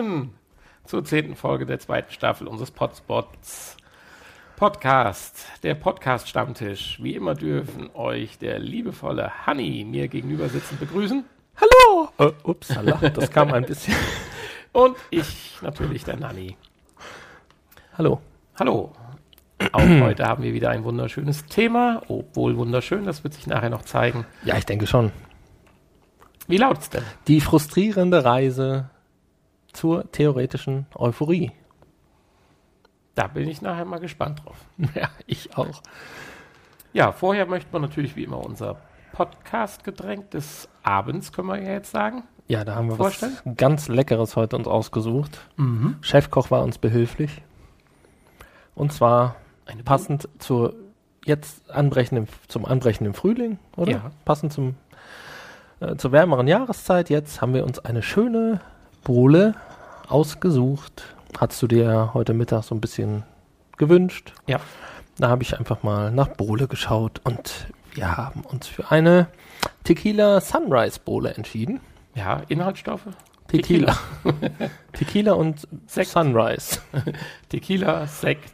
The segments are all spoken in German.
Willkommen zur zehnten Folge der zweiten Staffel unseres Podspots Podcast. Der Podcast-Stammtisch. Wie immer dürfen euch der liebevolle Hanni mir gegenüber sitzen begrüßen. Hallo! Äh, upsala, das kam ein bisschen. Und ich natürlich, der Nanni. Hallo. Hallo. Auch heute haben wir wieder ein wunderschönes Thema. Obwohl wunderschön, das wird sich nachher noch zeigen. Ja, ich denke schon. Wie laut's denn? Die frustrierende Reise zur theoretischen Euphorie. Da bin ich nachher mal gespannt drauf. Ja, ich auch. Ja, vorher möchte man natürlich wie immer unser Podcast-Getränk des Abends, können wir ja jetzt sagen. Ja, da haben wir Vorstellen? was ganz Leckeres heute uns ausgesucht. Mhm. Chefkoch war uns behilflich. Und zwar Eine passend zur jetzt anbrechenden, zum anbrechenden Frühling, oder? Ja. Passend zum, äh, zur wärmeren Jahreszeit. Jetzt haben wir uns eine schöne Bohle ausgesucht. Hast du dir heute Mittag so ein bisschen gewünscht? Ja. Da habe ich einfach mal nach Bohle geschaut und wir haben uns für eine Tequila Sunrise Bohle entschieden. Ja, Inhaltsstoffe? Tequila. Tequila und Sekt. Sunrise. Tequila, Sekt,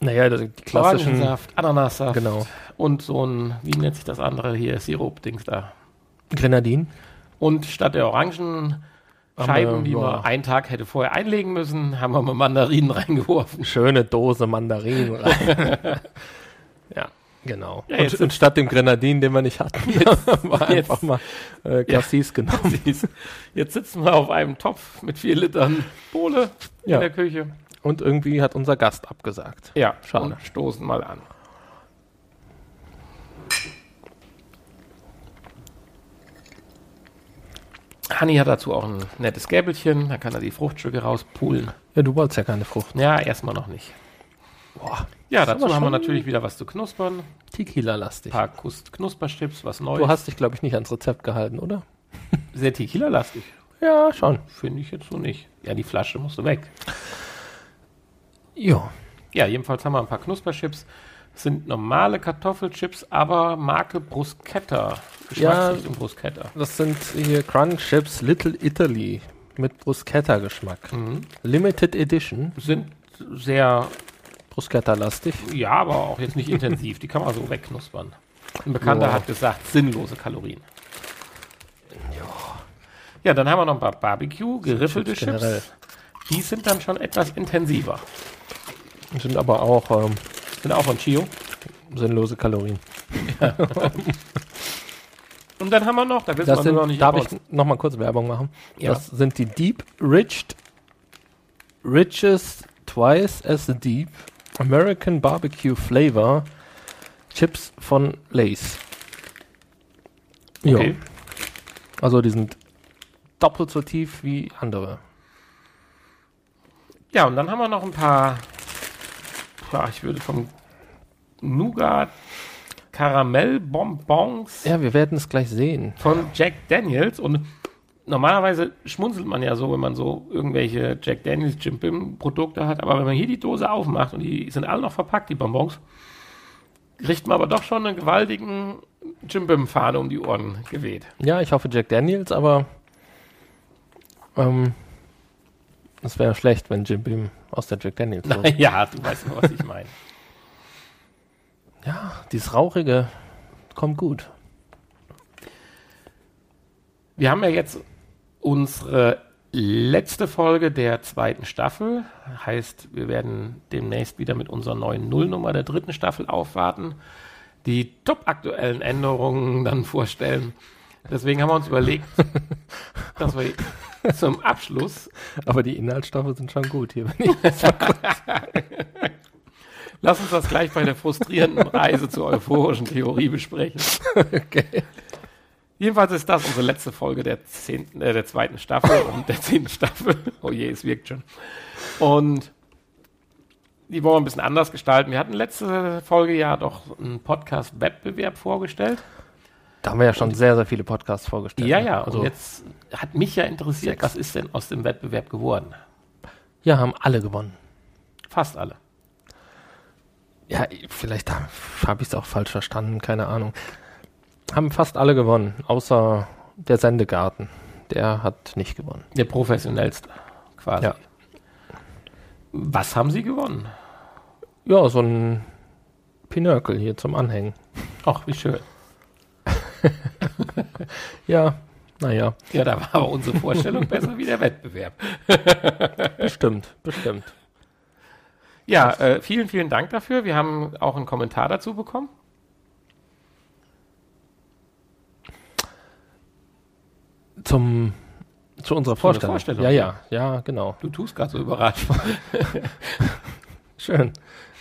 Naja, die klassischen. Orangensaft, Ananassaft. Genau. Und so ein, wie nennt sich das andere hier, Sirup-Dings da. Grenadin. Und statt der Orangenscheiben, Haben wir, die ja. man einen Tag hätte vorher einlegen müssen, haben wir mal Mandarinen reingeworfen. Schöne Dose Mandarinen rein. ja, genau. Ja, jetzt und, und statt dem Grenadin, den wir nicht hatten, haben wir jetzt- einfach mal äh, Cassis genommen. Siehst, Jetzt sitzen wir auf einem Topf mit vier Litern Bohle Ja. in der Küche. Und irgendwie hat unser Gast abgesagt. Ja, Schade. und stoßen mal an. Hanni hat dazu auch ein nettes Gäbelchen, da kann er die Fruchtstücke rauspulen. Ja, du wolltest ja keine Frucht. Ja, erstmal noch nicht. Boah, Ja, dazu haben wir natürlich wieder was zu knuspern. Ein Tequila-lastig. paar Kus- Knusperchips, was Neues. Du hast dich, glaube ich, nicht ans Rezept gehalten, oder? sehr Tequila-lastig. Ja, schon. Finde ich jetzt so nicht. Ja, die Flasche musst du weg. Ja. Ja, jedenfalls haben wir ein paar Knusperchips. Das sind normale Kartoffelchips, aber Marke Bruschetta. Ja. Geschmacksrichtung Bruschetta. Das sind hier Crunch Chips Little Italy mit Bruschetta-Geschmack. Mhm. Limited Edition. Sind sehr, Bruschetta-lastig. ja, aber auch jetzt nicht intensiv. Die kann man so wegknuspern. Ein Bekannter Ja. hat gesagt, sinnlose Kalorien. Ja, dann haben wir noch ein paar Barbecue, geriffelte Chips Chips. Die sind dann schon etwas intensiver. Sind aber auch ähm, Sind auch von Chio. sinnlose Kalorien. Und dann haben wir noch, da wissen Das wir sind, noch nicht, darf ich noch mal kurz Werbung machen? Ja. Das sind die Deep Riched, Richest Twice as Deep American Barbecue Flavor Chips von Lay's. Okay. also die sind doppelt so tief wie andere. Ja, und dann haben wir noch ein paar, ja, ich würde vom Nougat Karamellbonbons Ja, wir werden es gleich sehen. von Jack Daniels und normalerweise schmunzelt man ja so, wenn man so irgendwelche Jack Daniels Jim Bim Produkte hat, aber wenn man hier die Dose aufmacht und die sind alle noch verpackt, die Bonbons, kriegt man aber doch schon einen gewaltigen Jim Bim Fahne um die Ohren geweht. Ja, ich hoffe Jack Daniels, aber ähm, es wäre schlecht, wenn Jim Beam aus der Jack Daniels Dose. ja, du weißt noch, was ich meine. Ja, dieses Rauchige kommt gut. Wir haben ja jetzt unsere letzte Folge der zweiten Staffel. Heißt, wir werden demnächst wieder mit unserer neuen Nullnummer der dritten Staffel aufwarten, die top-aktuellen Änderungen dann vorstellen. Deswegen haben wir uns überlegt, dass wir zum Abschluss, Aber die Inhaltsstoffe sind schon gut hier. Wenn ich lass uns das gleich bei der frustrierenden Reise zur euphorischen Theorie besprechen. okay. Jedenfalls ist das unsere letzte Folge der, zehnten, äh, der zweiten Staffel und der zehnten Staffel. Oh je, es wirkt schon. Und die wollen wir ein bisschen anders gestalten. Wir hatten letzte Folge ja doch einen Podcast-Wettbewerb vorgestellt. Da haben wir ja schon sehr, sehr viele Podcasts vorgestellt. Ja, ne? ja. Also, und jetzt hat mich ja interessiert, was ist denn aus dem Wettbewerb geworden? ja, haben alle gewonnen. Fast alle. Ja, vielleicht habe ich es auch falsch verstanden, keine Ahnung. Haben fast alle gewonnen, außer der Sendegarten. Der hat nicht gewonnen. Der professionellste, quasi. Ja. Was haben Sie gewonnen? Ja, so ein Pinökel hier zum Anhängen. Ach, wie schön. Ja, naja, Ja, da war aber unsere Vorstellung besser wie der Wettbewerb. bestimmt, bestimmt. Ja, äh, vielen, vielen Dank dafür. Wir haben auch einen Kommentar dazu bekommen. Zum, zu unserer Vorstellung. Vorstellung, ja, ja. ja, genau. Du tust gerade so überrascht. Schön.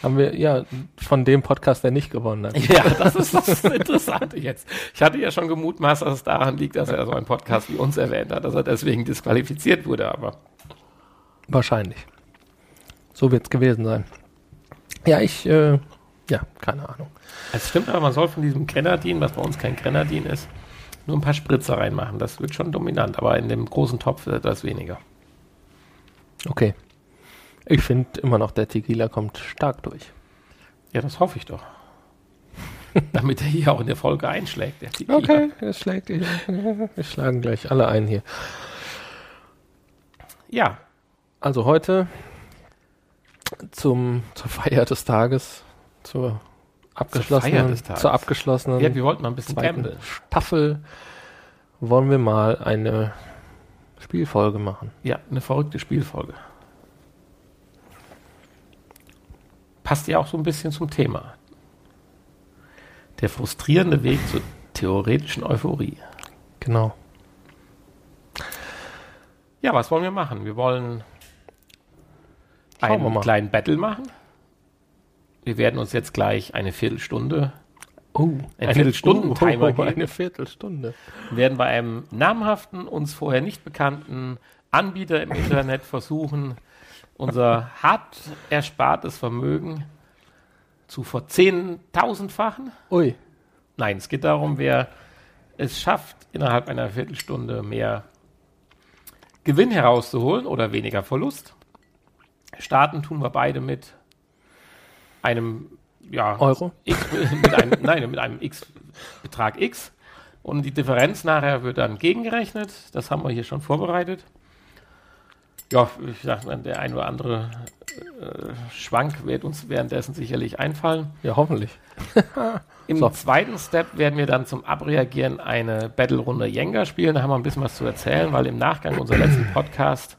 Haben wir, ja, von dem Podcast, der nicht gewonnen hat. ja, das ist das Interessante jetzt. Ich hatte ja schon gemutmaßt, dass es daran liegt, dass er so einen Podcast wie uns erwähnt hat, dass er deswegen disqualifiziert wurde, aber Wahrscheinlich. So wird es gewesen sein. Ja, ich, äh, ja, keine Ahnung. es stimmt aber, man soll von diesem Grenadin, was bei uns kein Grenadin ist, nur ein paar Spritzer reinmachen. Das wird schon dominant, aber in dem großen Topf etwas weniger. Okay. Ich finde immer noch, der Tequila kommt stark durch. Ja, das hoffe ich doch. Damit er hier auch in der Folge einschlägt. Der Tequila. es schlägt. Wir schlagen gleich alle ein hier. Ja, Also heute zum, zur Feier des Tages, zur abgeschlossenen, Tages. zur abgeschlossenen ja, wir wollten mal ein bisschen. Staffel wollen wir mal eine Spielfolge machen. Ja, eine verrückte Spielfolge. Passt ja auch so ein bisschen zum Thema. Der frustrierende Weg zur theoretischen Euphorie. Genau. Ja, was wollen wir machen? Wir wollen einen kleinen Battle machen. Wir werden uns jetzt gleich eine Viertelstunde, Oh, Ein Viertelstunden-Timer oh, geben. eine Viertelstunde. werden bei einem namhaften, uns vorher nicht bekannten Anbieter im Internet versuchen, unser hart erspartes Vermögen zu verzehntausendfachen. Ui, Nein, es geht darum, wer es schafft, innerhalb einer Viertelstunde mehr Gewinn herauszuholen oder weniger Verlust. Starten tun wir beide mit einem ja, Euro? X, mit einem, nein, mit einem X Betrag X. Und die Differenz nachher wird dann gegengerechnet. Das haben wir hier schon vorbereitet. Ja, ich sag mal, der ein oder andere äh, Schwank wird uns währenddessen sicherlich einfallen. Ja, hoffentlich. Im So. zweiten Step werden wir dann zum Abreagieren eine Battle-Runde Jenga spielen. Da haben wir ein bisschen was zu erzählen, weil im Nachgang unserer letzten Podcast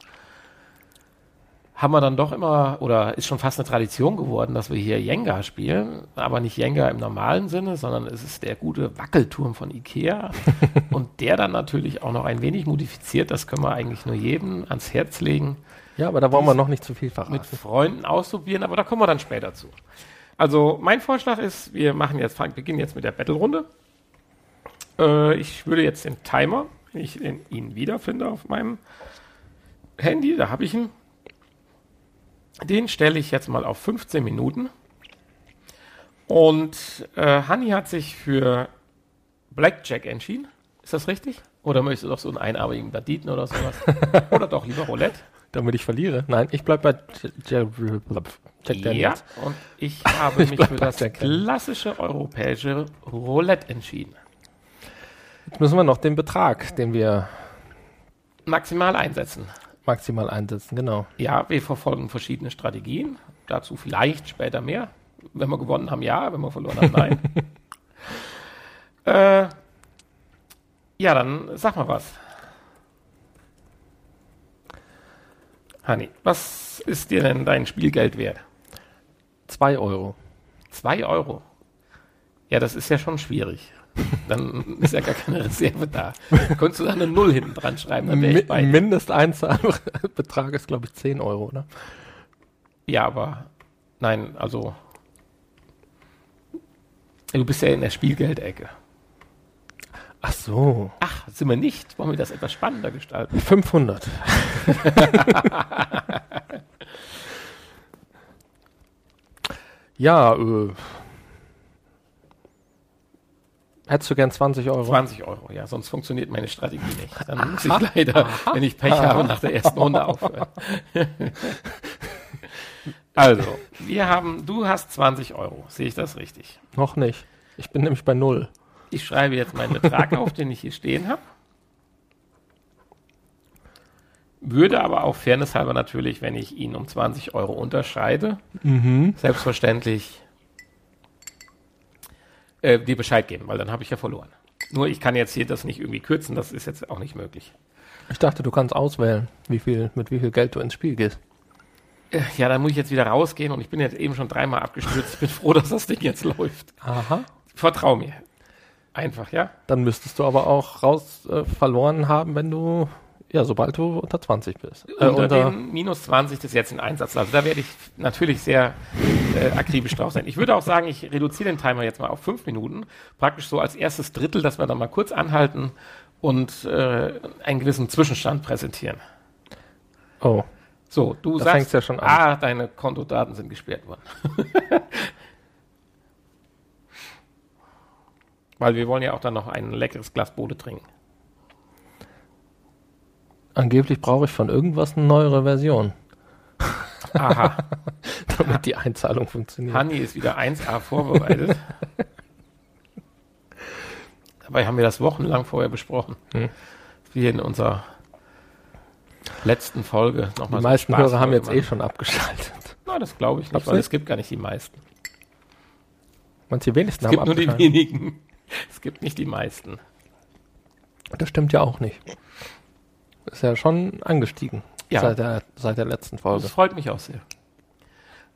haben wir dann doch immer, oder ist schon fast eine Tradition geworden, dass wir hier Jenga spielen, aber nicht Jenga im normalen Sinne, sondern es ist der gute Wackelturm von Ikea und der dann natürlich auch noch ein wenig modifiziert, das können wir eigentlich nur jedem ans Herz legen, Ja, aber da wollen wir noch nicht zu viel mit verraten. Freunden ausprobieren, aber da kommen wir dann später zu. Also mein Vorschlag ist, wir machen jetzt, beginnen jetzt mit der Battle-Runde. Äh, ich würde jetzt den Timer, wenn ich ihn wiederfinde auf meinem Handy, da habe ich ihn. Den stelle ich jetzt mal auf 15 Minuten. Und äh, Hanni hat sich für Blackjack entschieden. Ist das richtig? Oder möchtest du doch so einen einarmigen Banditen oder sowas? oder doch lieber Roulette? Damit ich verliere? Nein, ich bleib bei Jack Ja, Daniels. und ich habe Ich mich für das klassische europäische Roulette entschieden. Jetzt müssen wir noch den Betrag, den wir Maximal einsetzen. Maximal einsetzen, genau. Ja, wir verfolgen verschiedene Strategien. Dazu vielleicht später mehr. Wenn wir gewonnen haben, ja. Wenn wir verloren haben, nein. äh, ja, dann sag mal was. Hanni, was ist dir denn dein Spielgeld wert? Zwei Euro. Zwei Euro. Ja, das ist ja schon schwierig. Dann ist ja gar keine Reserve da. Könntest du da eine Null hinten dran schreiben, dann wäre ich bei. Mindesteinzahlbetrag ist, glaube ich, 10 Euro, ne? Ja, aber nein, also du bist ja in der Spielgeldecke. Ach so. Ach, sind wir nicht? Wollen wir das etwas spannender gestalten? 500. ja, äh. Hättest du gern 20 Euro? 20 Euro, ja, sonst funktioniert meine Strategie nicht. Dann muss ich leider, wenn ich Pech habe, nach der ersten Runde aufhören. Also, wir haben, du hast 20 Euro. Sehe ich das richtig? Noch nicht. Ich bin nämlich bei null. Ich schreibe jetzt meinen Betrag auf, den ich hier stehen habe. Würde aber auch fairnesshalber natürlich, wenn ich ihn um 20 Euro unterscheide, Mhm. selbstverständlich äh, dir Bescheid geben, weil dann habe ich ja verloren. Nur ich kann jetzt hier das nicht irgendwie kürzen, das ist jetzt auch nicht möglich. Ich dachte, du kannst auswählen, wie viel, mit wie viel Geld du ins Spiel gehst. Äh, Ja, dann muss ich jetzt wieder rausgehen und ich bin jetzt eben schon dreimal abgestürzt. Ich bin froh, dass das Ding jetzt läuft. Aha. Vertrau mir. Einfach, ja? Dann müsstest du aber auch raus äh, verloren haben, wenn du, ja, sobald du unter 20 bist. Äh, unter, unter, den minus 20 des jetzt in Einsatz. Also da werde ich natürlich sehr äh, akribisch drauf sein. Ich würde auch sagen, ich reduziere den Timer jetzt mal auf fünf Minuten. Praktisch so als erstes Drittel, dass wir dann mal kurz anhalten und äh, einen gewissen Zwischenstand präsentieren. oh, So, du Da sagst, ja schon an. ah, deine Kontodaten sind gesperrt worden. Weil wir wollen ja auch dann noch ein leckeres Glas Bode trinken. Angeblich brauche ich von irgendwas eine neuere Version, Aha, damit die Einzahlung funktioniert. Hanni ist wieder 1A vorbereitet. Dabei haben wir das wochenlang vorher besprochen. Hm. Wir in unserer letzten Folge Die nochmal meisten Hörer haben jetzt eh schon abgeschaltet. Nein, das glaube ich nicht, Glaubst weil es gibt gar nicht die meisten. Manche wenigsten Es haben gibt nur die abgeschaltet. wenigen. Es gibt nicht die meisten. Das stimmt ja auch nicht. Ist ja schon angestiegen Ja. seit, der, seit der letzten Folge. Das freut mich auch sehr.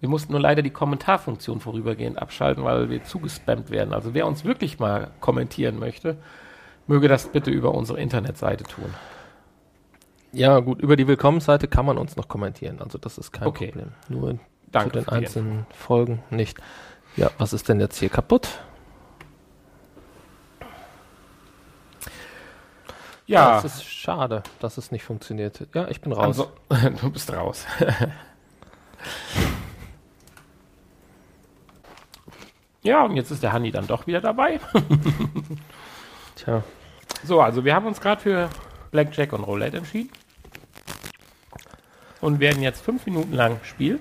Wir mussten nur leider die Kommentarfunktion vorübergehend abschalten, weil wir zugespammt werden. Also wer uns wirklich mal kommentieren möchte, möge das bitte über unsere Internetseite tun. Ja, gut, über die Willkommensseite kann man uns noch kommentieren. Also das ist kein Okay. Problem. Nur Danke. zu den einzelnen Folgen nicht. Ja, was ist denn jetzt hier kaputt? Ja, es ist schade, dass es nicht funktioniert. Ja, ich bin raus. Also, du bist raus. ja, und jetzt ist der Hanni dann doch wieder dabei. Tja, So, also wir haben uns gerade für Blackjack und Roulette entschieden. Und werden jetzt fünf Minuten lang spielen.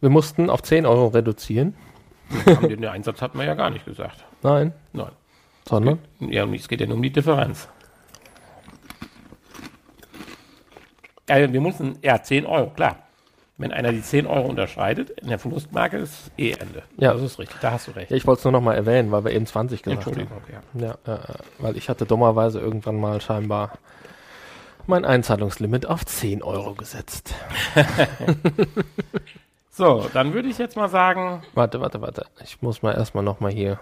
wir mussten auf 10 Euro reduzieren. Den Einsatz hatten wir ja gar nicht gesagt. Nein, Nein. Sondern Ja, und es geht ja nur um die Differenz. Also wir mussten, ja, 10 Euro, klar. Wenn einer die 10 Euro unterschreitet, in der Verlustmarke ist eh Ende. Ja. Das ist richtig, da hast du recht. ja, ich wollte es nur noch mal erwähnen, weil wir eben 20 gesagt haben. Entschuldigung, ja. Ja, äh, weil ich hatte dummerweise irgendwann mal scheinbar mein Einzahlungslimit auf 10 Euro gesetzt. So, dann würde ich jetzt mal sagen, Warte, warte, warte. Ich muss mal erstmal noch mal hier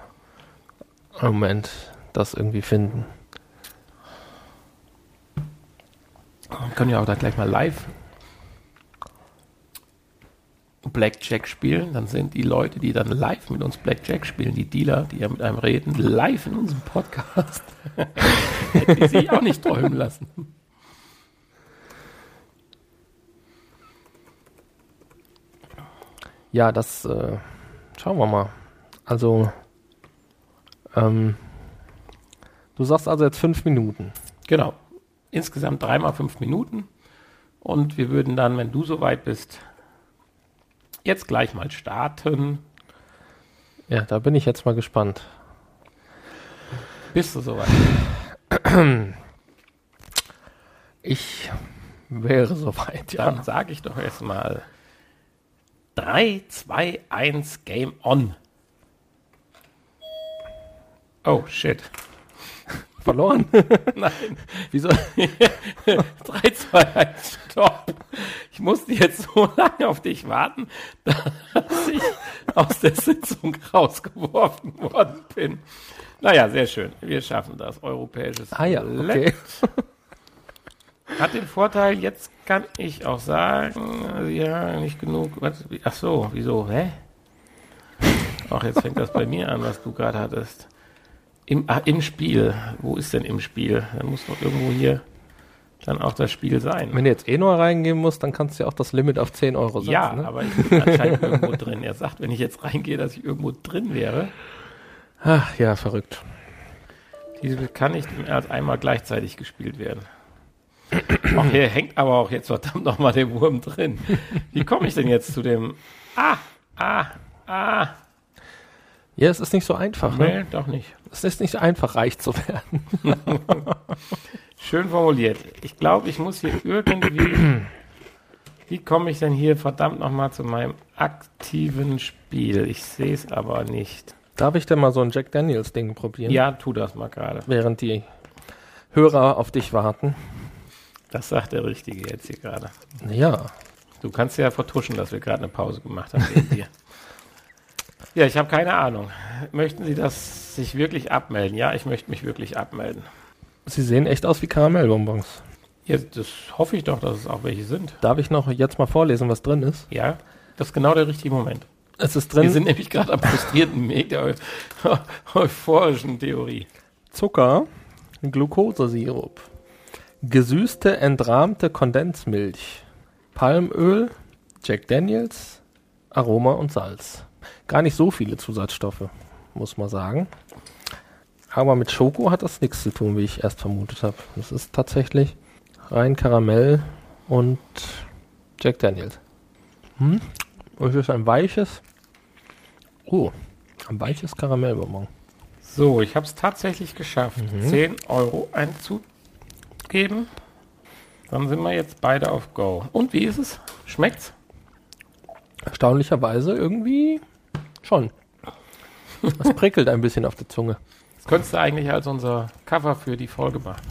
Moment das irgendwie finden. wir können ja auch da gleich mal live Blackjack spielen. Dann sind die Leute, die dann live mit uns Blackjack spielen, die Dealer, die ja mit einem reden, live in unserem Podcast. Die sich auch nicht träumen lassen. Ja, das äh, schauen wir mal. Also, ähm, du sagst also jetzt fünf Minuten. Genau. Insgesamt dreimal fünf Minuten. Und wir würden dann, wenn du soweit bist, jetzt gleich mal starten. Ja, da bin ich jetzt mal gespannt. Bist du soweit? Ich wäre soweit, ja. Dann sage ich doch erstmal 3, 2, 1, Game on. Oh, shit. Verloren? Nein. Wieso? 3, 2, 1, stopp. Ich musste jetzt so lange auf dich warten, dass ich aus der Sitzung rausgeworfen worden bin. Naja, sehr schön. Wir schaffen das. Europäisches Ah ja, okay. Hat den Vorteil, jetzt kann ich auch sagen, also ja, nicht genug. Was, ach so, wieso? Hä? Ach, jetzt fängt das bei mir an, was du gerade hattest. Im, ah, Im Spiel. Wo ist denn im Spiel? Da muss doch irgendwo hier dann auch das Spiel sein. Wenn du jetzt eh nur reingehen musst, dann kannst du ja auch das Limit auf 10 Euro setzen. ja, ne? aber ich bin anscheinend irgendwo drin. Er sagt, wenn ich jetzt reingehe, dass ich irgendwo drin wäre. Ach, ja, verrückt. Diese kann nicht mehr als einmal gleichzeitig gespielt werden. Ach, hier hängt aber auch jetzt verdammt nochmal der Wurm drin. Wie komme ich denn jetzt zu dem? Ah, ah, ah. Ja, es ist nicht so einfach. Nee, Ne? doch nicht. Es ist nicht so einfach, reich zu werden. Schön formuliert. Ich glaube, ich muss hier irgendwie. Wie komme ich denn hier verdammt nochmal zu meinem aktiven Spiel? Ich sehe es aber nicht. Darf ich denn mal so ein Jack Daniels Ding probieren? Ja, tu das mal gerade. Während die Hörer auf dich warten. Das sagt der Richtige jetzt hier gerade. Ja. Du kannst ja vertuschen, dass wir gerade eine Pause gemacht haben wegen dir. Ja, ich habe keine Ahnung. Möchten Sie das sich wirklich abmelden? Ja, ich möchte mich wirklich abmelden. Sie sehen echt aus wie Karamellbonbons. Ja, das hoffe ich doch, dass es auch welche sind. Darf ich noch jetzt mal vorlesen, was drin ist? Ja, das ist genau der richtige Moment. Es ist Wir drin sind nämlich gerade am frustrierten Weg der eu euphorischen Theorie. Zucker, Glukosesirup, gesüßte entrahmte Kondensmilch, Palmöl, Jack Daniels, Aroma und Salz. Gar nicht so viele Zusatzstoffe, muss man sagen. Aber mit Schoko hat das nichts zu tun, wie ich erst vermutet habe. Das ist tatsächlich rein Karamell und Jack Daniels. Hm? Und es ist ein weiches, oh, ein weiches Karamellbonbon. So, ich habe es tatsächlich geschafft, Mhm. 10 Euro einzugeben. Dann sind wir jetzt beide auf Go. Und wie ist es? Schmeckt's? Erstaunlicherweise irgendwie schon. Es prickelt ein bisschen auf der Zunge. Das könntest du eigentlich als unser Cover für die Folge machen.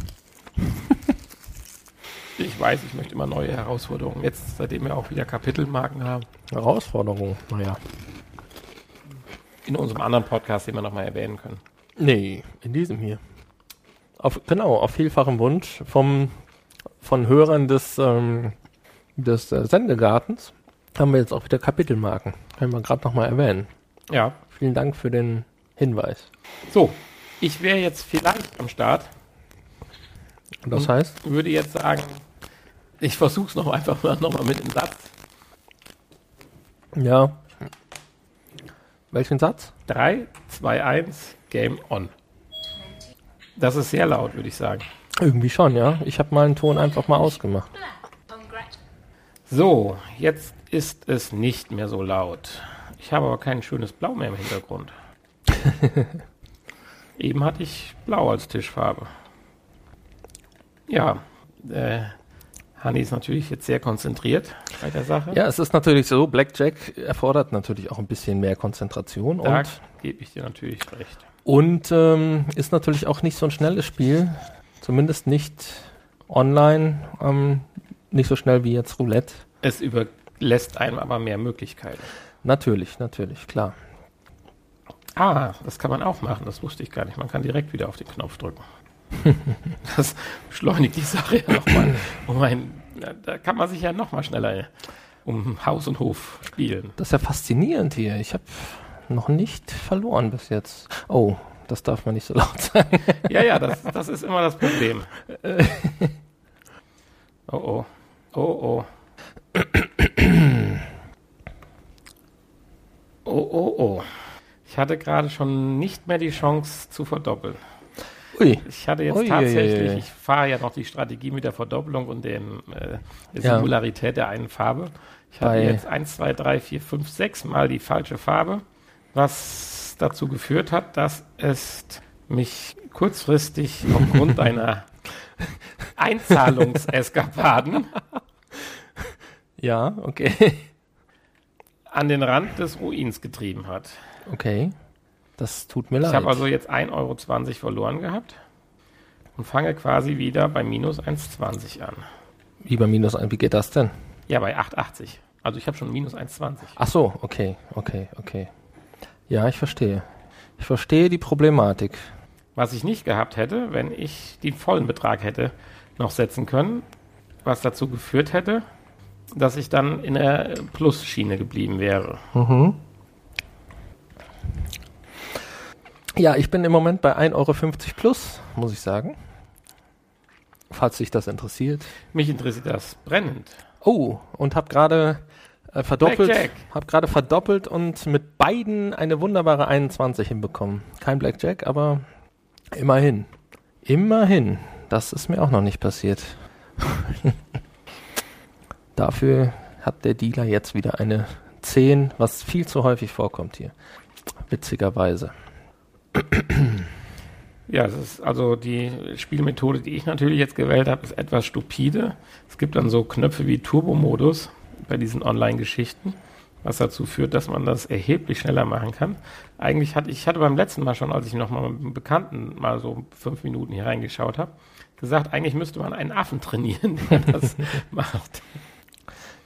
ich weiß, ich möchte immer neue Herausforderungen. Jetzt, seitdem wir auch wieder Kapitelmarken haben. Herausforderung, naja. In unserem anderen Podcast, den wir nochmal erwähnen können. Nee, in diesem hier. Auf, genau, auf vielfachem Wunsch vom, von Hörern des, ähm, des äh, Sendegartens haben wir jetzt auch wieder Kapitelmarken. Können wir gerade nochmal erwähnen. Ja. Vielen Dank für den Hinweis. So, ich wäre jetzt vielleicht am Start. Und das heißt, Würde jetzt sagen, ich versuche es noch einfach mal noch mal mit dem Satz. ja. Welchen Satz? 3, 2, 1, Game on. Das ist sehr laut, würde ich sagen. Irgendwie schon, ja. Ich habe mal einen Ton einfach mal ausgemacht. So, jetzt ist es nicht mehr so laut. Ich habe aber kein schönes Blau mehr im Hintergrund. Eben hatte ich Blau als Tischfarbe. Ja, äh, Hanni ist natürlich jetzt sehr konzentriert bei der Sache. Ja, es ist natürlich so, Blackjack erfordert natürlich auch ein bisschen mehr Konzentration da und, gebe ich dir natürlich recht. und ähm, ist natürlich auch nicht so ein schnelles Spiel, zumindest nicht online, ähm, nicht so schnell wie jetzt Roulette. Es überlässt einem aber mehr Möglichkeiten. Natürlich, natürlich, klar. Ah, das kann man auch machen, das wusste ich gar nicht. Man kann direkt wieder auf den Knopf drücken. das beschleunigt die Sache ja nochmal. Um ein, na, da kann man sich ja nochmal schneller um Haus und Hof spielen. Das ist ja faszinierend hier. Ich habe noch nicht verloren bis jetzt. Oh, das darf man nicht so laut sagen. Ja, ja, das, das ist immer das Problem. Oh oh. Oh oh. Oh oh oh. Ich hatte gerade schon nicht mehr die Chance zu verdoppeln. Ui, Ich hatte jetzt Ui, tatsächlich, ich fahre ja noch die Strategie mit der Verdoppelung und dem, äh, der Ja. Singularität der einen Farbe. Ich hatte Bei- jetzt 1, 2, 3, 4, 5, 6 Mal die falsche Farbe, was dazu geführt hat, dass es mich kurzfristig aufgrund einer Einzahlungseskapaden ja, okay. An den Rand des Ruins getrieben hat. Okay. Das tut mir leid. Ich habe also jetzt 1,20 Euro verloren gehabt und fange quasi wieder bei minus 1,20 an. Lieber minus ein, wie geht das denn? Ja, bei 8,80. Also ich habe schon minus 1,20. Ach so, okay, okay, okay. Ja, ich verstehe. Ich verstehe die Problematik. Was ich nicht gehabt hätte, wenn ich den vollen Betrag hätte noch setzen können, was dazu geführt hätte, dass ich dann in der Plus-Schiene geblieben wäre. Mhm. Ja, ich bin im Moment bei 1,50 Euro plus, muss ich sagen. Falls sich das interessiert. Mich interessiert das brennend. Oh, und habe gerade äh, verdoppelt, habe gerade verdoppelt und mit beiden eine wunderbare 21 hinbekommen. Kein Blackjack, aber immerhin. Immerhin. Das ist mir auch noch nicht passiert. Dafür hat der Dealer jetzt wieder eine 10, was viel zu häufig vorkommt hier. Witzigerweise. Ja, es ist also die Spielmethode, die ich natürlich jetzt gewählt habe, ist etwas stupide. Es gibt dann so Knöpfe wie Turbo-Modus bei diesen Online-Geschichten, was dazu führt, dass man das erheblich schneller machen kann. Eigentlich hatte ich hatte beim letzten Mal schon, als ich noch mal mit einem Bekannten mal so fünf Minuten hier reingeschaut habe, gesagt, eigentlich müsste man einen Affen trainieren, der das macht.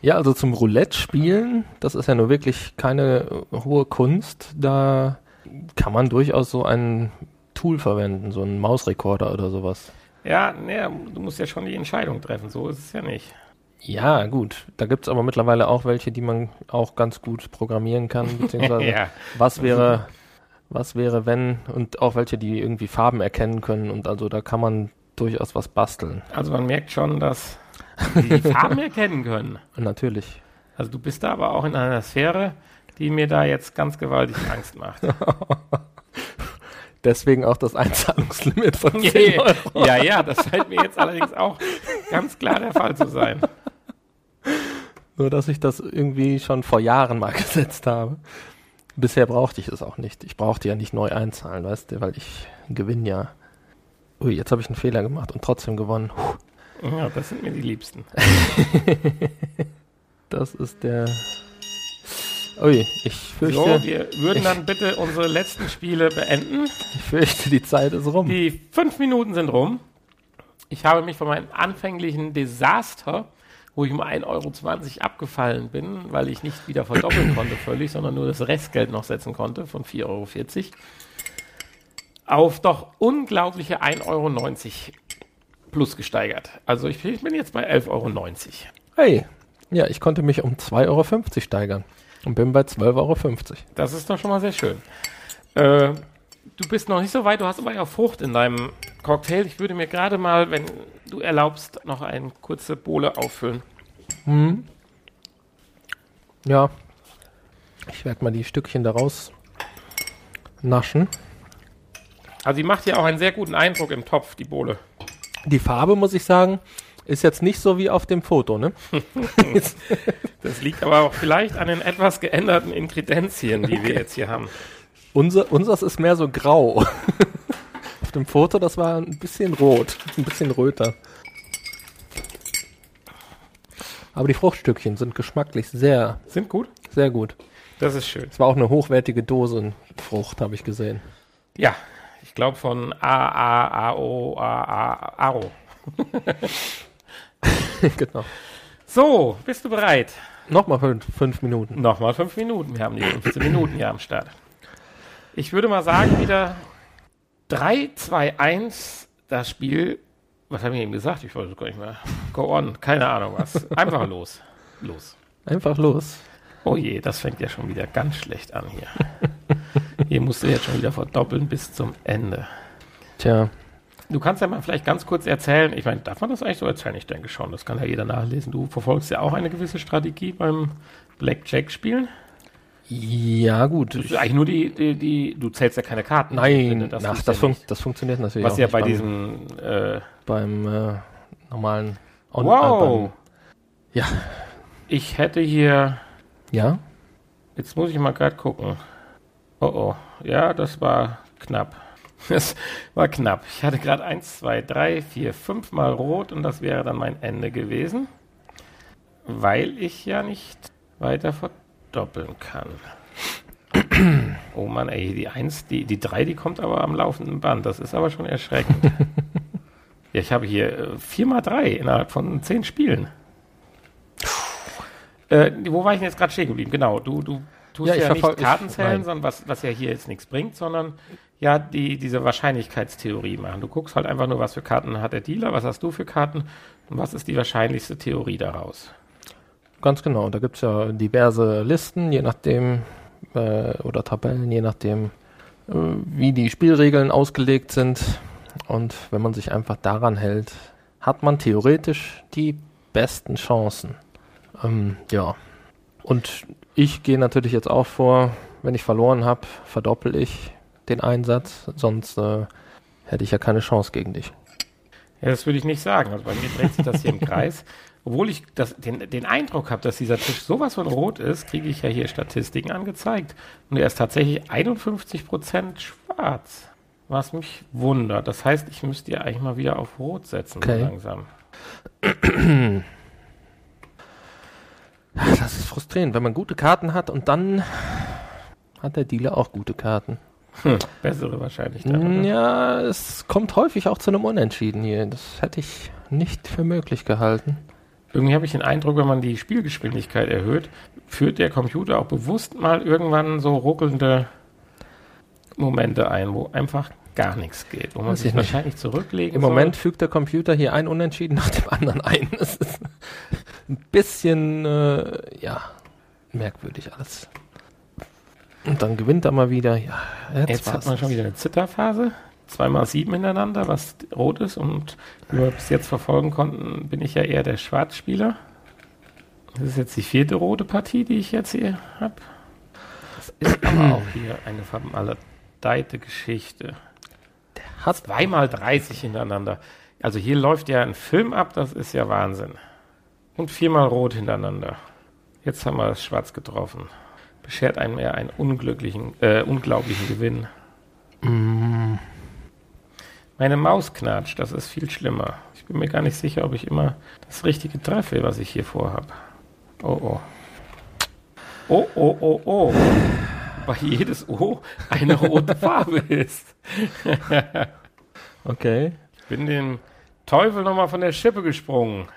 Ja, also zum Roulette-Spielen, das ist ja nur wirklich keine äh, hohe Kunst. Da kann man durchaus so ein Tool verwenden, so einen Mausrekorder oder sowas. Ja, nee, du musst ja schon die Entscheidung treffen, so ist es ja nicht. Ja, gut. Da gibt's aber mittlerweile auch welche, die man auch ganz gut programmieren kann, beziehungsweise ja. was wäre, was wäre, wenn, und auch welche, die irgendwie Farben erkennen können und also da kann man durchaus was basteln. Also man merkt schon, dass die Farben erkennen können. Natürlich. Also du bist da aber auch in einer Sphäre, die mir da jetzt ganz gewaltig Angst macht. Deswegen auch das Einzahlungslimit von 10 Euro. ja, ja, das scheint mir jetzt allerdings auch ganz klar der Fall zu sein. Nur, dass ich das irgendwie schon vor Jahren mal gesetzt habe. Bisher brauchte ich es auch nicht. Ich brauchte ja nicht neu einzahlen, weißt du, weil ich gewinne ja. Ui, jetzt habe ich einen Fehler gemacht und trotzdem gewonnen. Puh. Ja, das sind mir die Liebsten. Das ist der. Ui, ich fürchte, So, wir würden dann bitte unsere letzten Spiele beenden. ich fürchte, die Zeit ist rum. Die fünf Minuten sind rum. Ich habe mich von meinem anfänglichen Desaster, wo ich um 1,20 Euro abgefallen bin, weil ich nicht wieder verdoppeln konnte völlig, sondern nur das Restgeld noch setzen konnte von 4,40 Euro, auf doch unglaubliche 1,90 Euro plus gesteigert. Also ich bin jetzt bei 11,90 Euro. Hey, ja, ich konnte mich um 2,50 Euro steigern und bin bei 12,50 Euro. Das ist doch schon mal sehr schön. Äh, du bist noch nicht so weit, du hast aber ja Frucht in deinem Cocktail. Ich würde mir gerade mal, wenn du erlaubst, noch eine kurze Bohle auffüllen. Hm. Ja, ich werde mal die Stückchen daraus naschen. Also die macht ja auch einen sehr guten Eindruck im Topf, die Bohle. Die Farbe, muss ich sagen, ist jetzt nicht so wie auf dem Foto, ne? Das liegt aber auch vielleicht an den etwas geänderten Inkredenzien, die wir jetzt hier haben. Unser, unseres ist mehr so grau. auf dem Foto, das war ein bisschen rot, ein bisschen röter. Aber die Fruchtstückchen sind geschmacklich sehr, Sind gut? sehr gut. Das ist schön. Es war auch eine hochwertige Dosenfrucht, habe ich gesehen. Ja, ich glaube von A, A, A, O, A, A, Aro. genau. So, bist du bereit? Nochmal fünf, fünf Minuten. Nochmal fünf Minuten. Wir haben die 15 Minuten hier am Start. Ich würde mal sagen, wieder 3, 2, 1, das Spiel. Was habe ich eben gesagt? Ich wollte es gar nicht mehr. Go on, keine Ahnung was. Einfach los. Los. Einfach los. Oh je, das fängt ja schon wieder ganz schlecht an hier. Hier musst du jetzt schon wieder verdoppeln bis zum Ende. Tja, Du kannst ja mal vielleicht ganz kurz erzählen, ich meine, darf man das eigentlich so erzählen? Ich denke schon, das kann ja jeder nachlesen. Du verfolgst ja auch eine gewisse Strategie beim Blackjack-Spielen. ja gut. Das ist eigentlich nur die, die, die, du zählst ja keine Karten. Nein, das, ach, das, ja fun nicht. das funktioniert natürlich Was ja bei diesem, äh, beim äh, normalen On- wow, äh, beim, ich hätte hier, ja, jetzt muss ich mal gerade gucken. Oh oh, ja, das war knapp. Das war knapp. Ich hatte gerade eins, zwei, drei, vier, fünf Mal rot und das wäre dann mein Ende gewesen, weil ich ja nicht weiter verdoppeln kann. Oh Mann, ey, die eins, die, die drei, die kommt aber am laufenden Band. Das ist aber schon erschreckend. ja, ich habe hier äh, vier mal drei innerhalb von zehn Spielen. Äh, wo war ich denn jetzt gerade stehen geblieben? Genau, du, du tust Ja, ja, ich nicht Karten zählen, sondern was, was ja hier jetzt nichts bringt, sondern ja die, diese Wahrscheinlichkeitstheorie machen. Du guckst halt einfach nur, was für Karten hat der Dealer, was hast du für Karten und was ist die wahrscheinlichste Theorie daraus. ganz genau. Da gibt's ja diverse Listen, je nachdem, äh, oder Tabellen, je nachdem, äh, wie die Spielregeln ausgelegt sind. Und wenn man sich einfach daran hält, hat man theoretisch die besten Chancen. Ähm, ja. Und ich gehe natürlich jetzt auch vor, wenn ich verloren habe, verdoppel ich den Einsatz, sonst äh, hätte ich ja keine Chance gegen dich. Ja, das würde ich nicht sagen. Also bei mir dreht sich das hier im Kreis. Obwohl ich das, den, den Eindruck habe, dass dieser Tisch sowas von rot ist, kriege ich ja hier Statistiken angezeigt. Und er ist tatsächlich 51% schwarz. Was mich wundert. Das heißt, ich müsste ja eigentlich mal wieder auf Rot setzen, Okay. langsam. Das ist frustrierend, wenn man gute Karten hat und dann hat der Dealer auch gute Karten. Hm, bessere wahrscheinlich. dann, oder? Ja, es kommt häufig auch zu einem Unentschieden hier. Das hätte ich nicht für möglich gehalten. Irgendwie habe ich den Eindruck, wenn man die Spielgeschwindigkeit erhöht, führt der Computer auch bewusst mal irgendwann so ruckelnde Momente ein, wo einfach gar nichts geht, wo man Weiß sich wahrscheinlich zurücklegen Im soll. Moment fügt der Computer hier ein Unentschieden nach dem anderen ein. Das ist ein bisschen, äh, ja, merkwürdig alles. Und dann gewinnt er mal wieder. Ja, jetzt, Jetzt hat man schon wieder eine Zitterphase. Zweimal sieben hintereinander, was rot ist. Und wie wir bis jetzt verfolgen konnten, bin ich ja eher der Schwarzspieler. Das ist jetzt die vierte rote Partie, die ich jetzt hier habe. Das ist aber auch hier eine vermaledeite Geschichte. Hat Zweimal 30 hintereinander. Also hier läuft ja ein Film ab, das ist ja Wahnsinn. Und viermal rot hintereinander. Jetzt haben wir das Schwarz getroffen. Beschert einem eher einen unglücklichen, äh, unglaublichen Gewinn. Meine Maus knatscht, das ist viel schlimmer. Ich bin mir gar nicht sicher, ob ich immer das Richtige treffe, was ich hier vorhab. Oh oh. Oh oh oh oh. Weil jedes O eine rote Farbe ist. okay. Ich bin den Teufel nochmal von der Schippe gesprungen.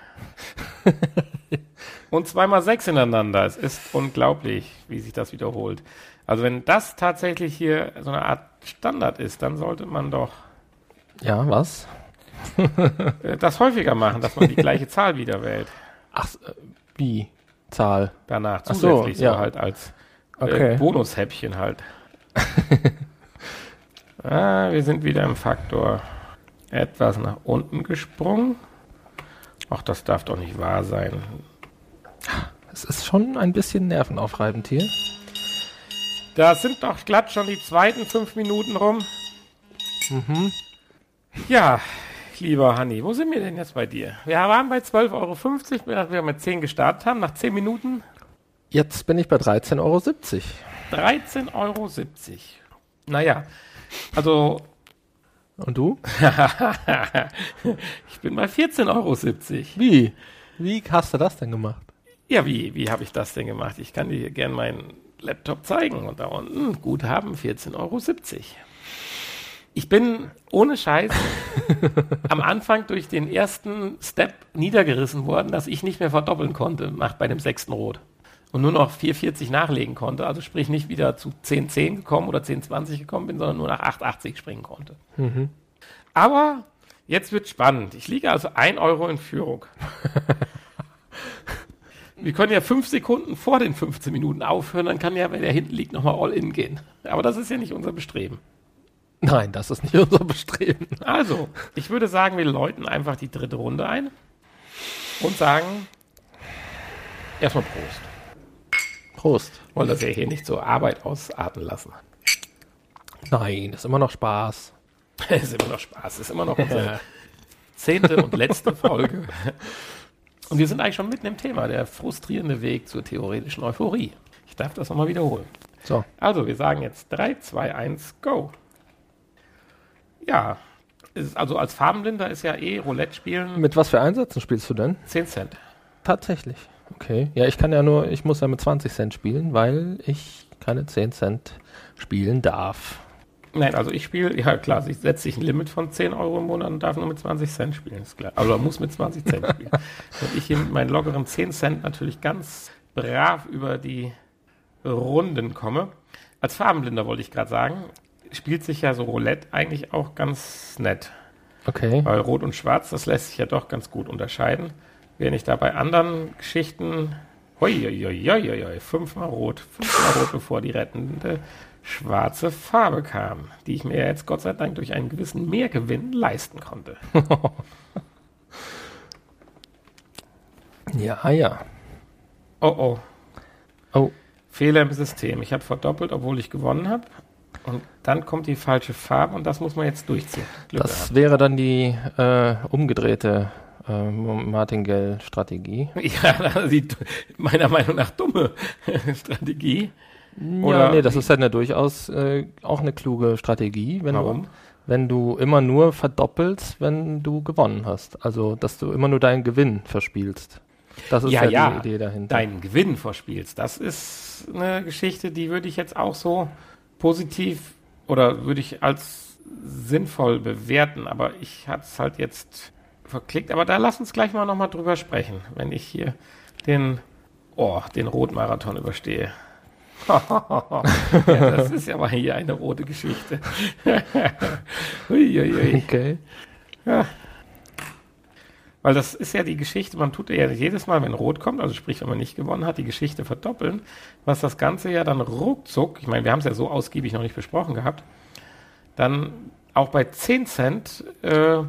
Und zweimal sechs hintereinander. Es ist unglaublich, wie sich das wiederholt. Also wenn das tatsächlich hier so eine Art Standard ist, dann sollte man doch Ja, was? äh, das häufiger machen, dass man die gleiche Zahl wieder wählt. Ach, äh, wie? Zahl. Danach Ach so, zusätzlich so, ja. halt als äh, Okay. Bonushäppchen halt. ah, wir sind wieder im Faktor etwas nach unten gesprungen. Ach, das darf doch nicht wahr sein. Es ist schon ein bisschen nervenaufreibend hier. Da sind doch glatt schon die zweiten fünf Minuten rum. Mhm. Ja, lieber Hanni, wo sind wir denn jetzt bei dir? Wir waren bei 12,50 Euro, während wir mit 10 gestartet haben. Nach 10 Minuten Jetzt bin ich bei 13,70 Euro. 13,70 Euro. Naja, also Und du? ich bin bei 14,70 Euro. Wie? Wie hast du das denn gemacht? Ja, wie, wie habe ich das denn gemacht? Ich kann dir hier gerne meinen Laptop zeigen. Und da unten Guthaben 14,70 Euro. Ich bin ohne Scheiß am Anfang durch den ersten Step niedergerissen worden, dass ich nicht mehr verdoppeln konnte nach, bei dem sechsten Rot. Und nur noch 4,40 nachlegen konnte. Also sprich nicht wieder zu 10,10 gekommen oder 10,20 gekommen bin, sondern nur nach 8,80 springen konnte. Aber jetzt wird spannend. Ich liege also 1 Euro in Führung. Wir können ja fünf Sekunden vor den 15 Minuten aufhören, dann kann ja, wenn der hinten liegt, nochmal All-In gehen. Aber das ist ja nicht unser Bestreben. Nein, das ist nicht unser Bestreben. Also, ich würde sagen, wir läuten einfach die dritte Runde ein und sagen erstmal Prost. Prost. Wollen das ja hier nicht so Arbeit ausarten lassen. Nein, ist immer noch Spaß. Es ist immer noch Spaß, es ist immer noch unsere zehnte und letzte Folge. Und wir sind eigentlich schon mitten im Thema, der frustrierende Weg zur theoretischen Euphorie. Ich darf das nochmal wiederholen. So, Also, wir sagen jetzt 3, 2, 1, go. Ja, es ist also als Farbenblinder ist ja eh Roulette spielen mit was für Einsätzen spielst du denn? 10 Cent. Tatsächlich. Okay. Ja, ich kann ja nur, ich muss ja mit 20 Cent spielen, weil ich keine 10 Cent spielen darf. Nein, also ich spiele, ja klar, ich setze sich ein Limit von 10 Euro im Monat und darf nur mit 20 Cent spielen, ist klar. Also muss mit 20 Cent spielen. Und ich hier mit meinen lockeren 10 Cent natürlich ganz brav über die Runden komme. Als Farbenblinder wollte ich gerade sagen, spielt sich ja so Roulette eigentlich auch ganz nett. Okay. Weil Rot und Schwarz, das lässt sich ja doch ganz gut unterscheiden. Während ich da bei anderen Geschichten, hoi, fünfmal Rot, fünfmal Rot, bevor die rettende schwarze Farbe kam, die ich mir jetzt Gott sei Dank durch einen gewissen Mehrgewinn leisten konnte. Ja, ja. Oh oh, Oh, Fehler im System. Ich habe verdoppelt, obwohl ich gewonnen habe. Und dann kommt die falsche Farbe und das muss man jetzt durchziehen. Glück das gehabt. wäre dann die äh, umgedrehte äh, Martingale-Strategie. Ja, die meiner Meinung nach dumme Strategie. Oder ja, nee, das ist ja eine durchaus äh, auch eine kluge Strategie. Wenn Warum? Du, wenn du immer nur verdoppelst, wenn du gewonnen hast. Also, dass du immer nur deinen Gewinn verspielst. Das ist ja, ja, ja die Idee dahinter. Deinen Gewinn verspielst. Das ist eine Geschichte, die würde ich jetzt auch so positiv oder würde ich als sinnvoll bewerten. Aber ich hatte es halt jetzt verklickt. Aber da lass uns gleich mal nochmal drüber sprechen, wenn ich hier den, oh, den Rotmarathon überstehe. ja, das ist ja mal hier eine rote Geschichte. Uiuiui. Okay. Ja. Weil das ist ja die Geschichte, man tut ja jedes Mal, wenn Rot kommt, also sprich, wenn man nicht gewonnen hat, die Geschichte verdoppeln, was das Ganze ja dann ruckzuck, ich meine, wir haben es ja so ausgiebig noch nicht besprochen gehabt, dann auch bei 10 Cent äh,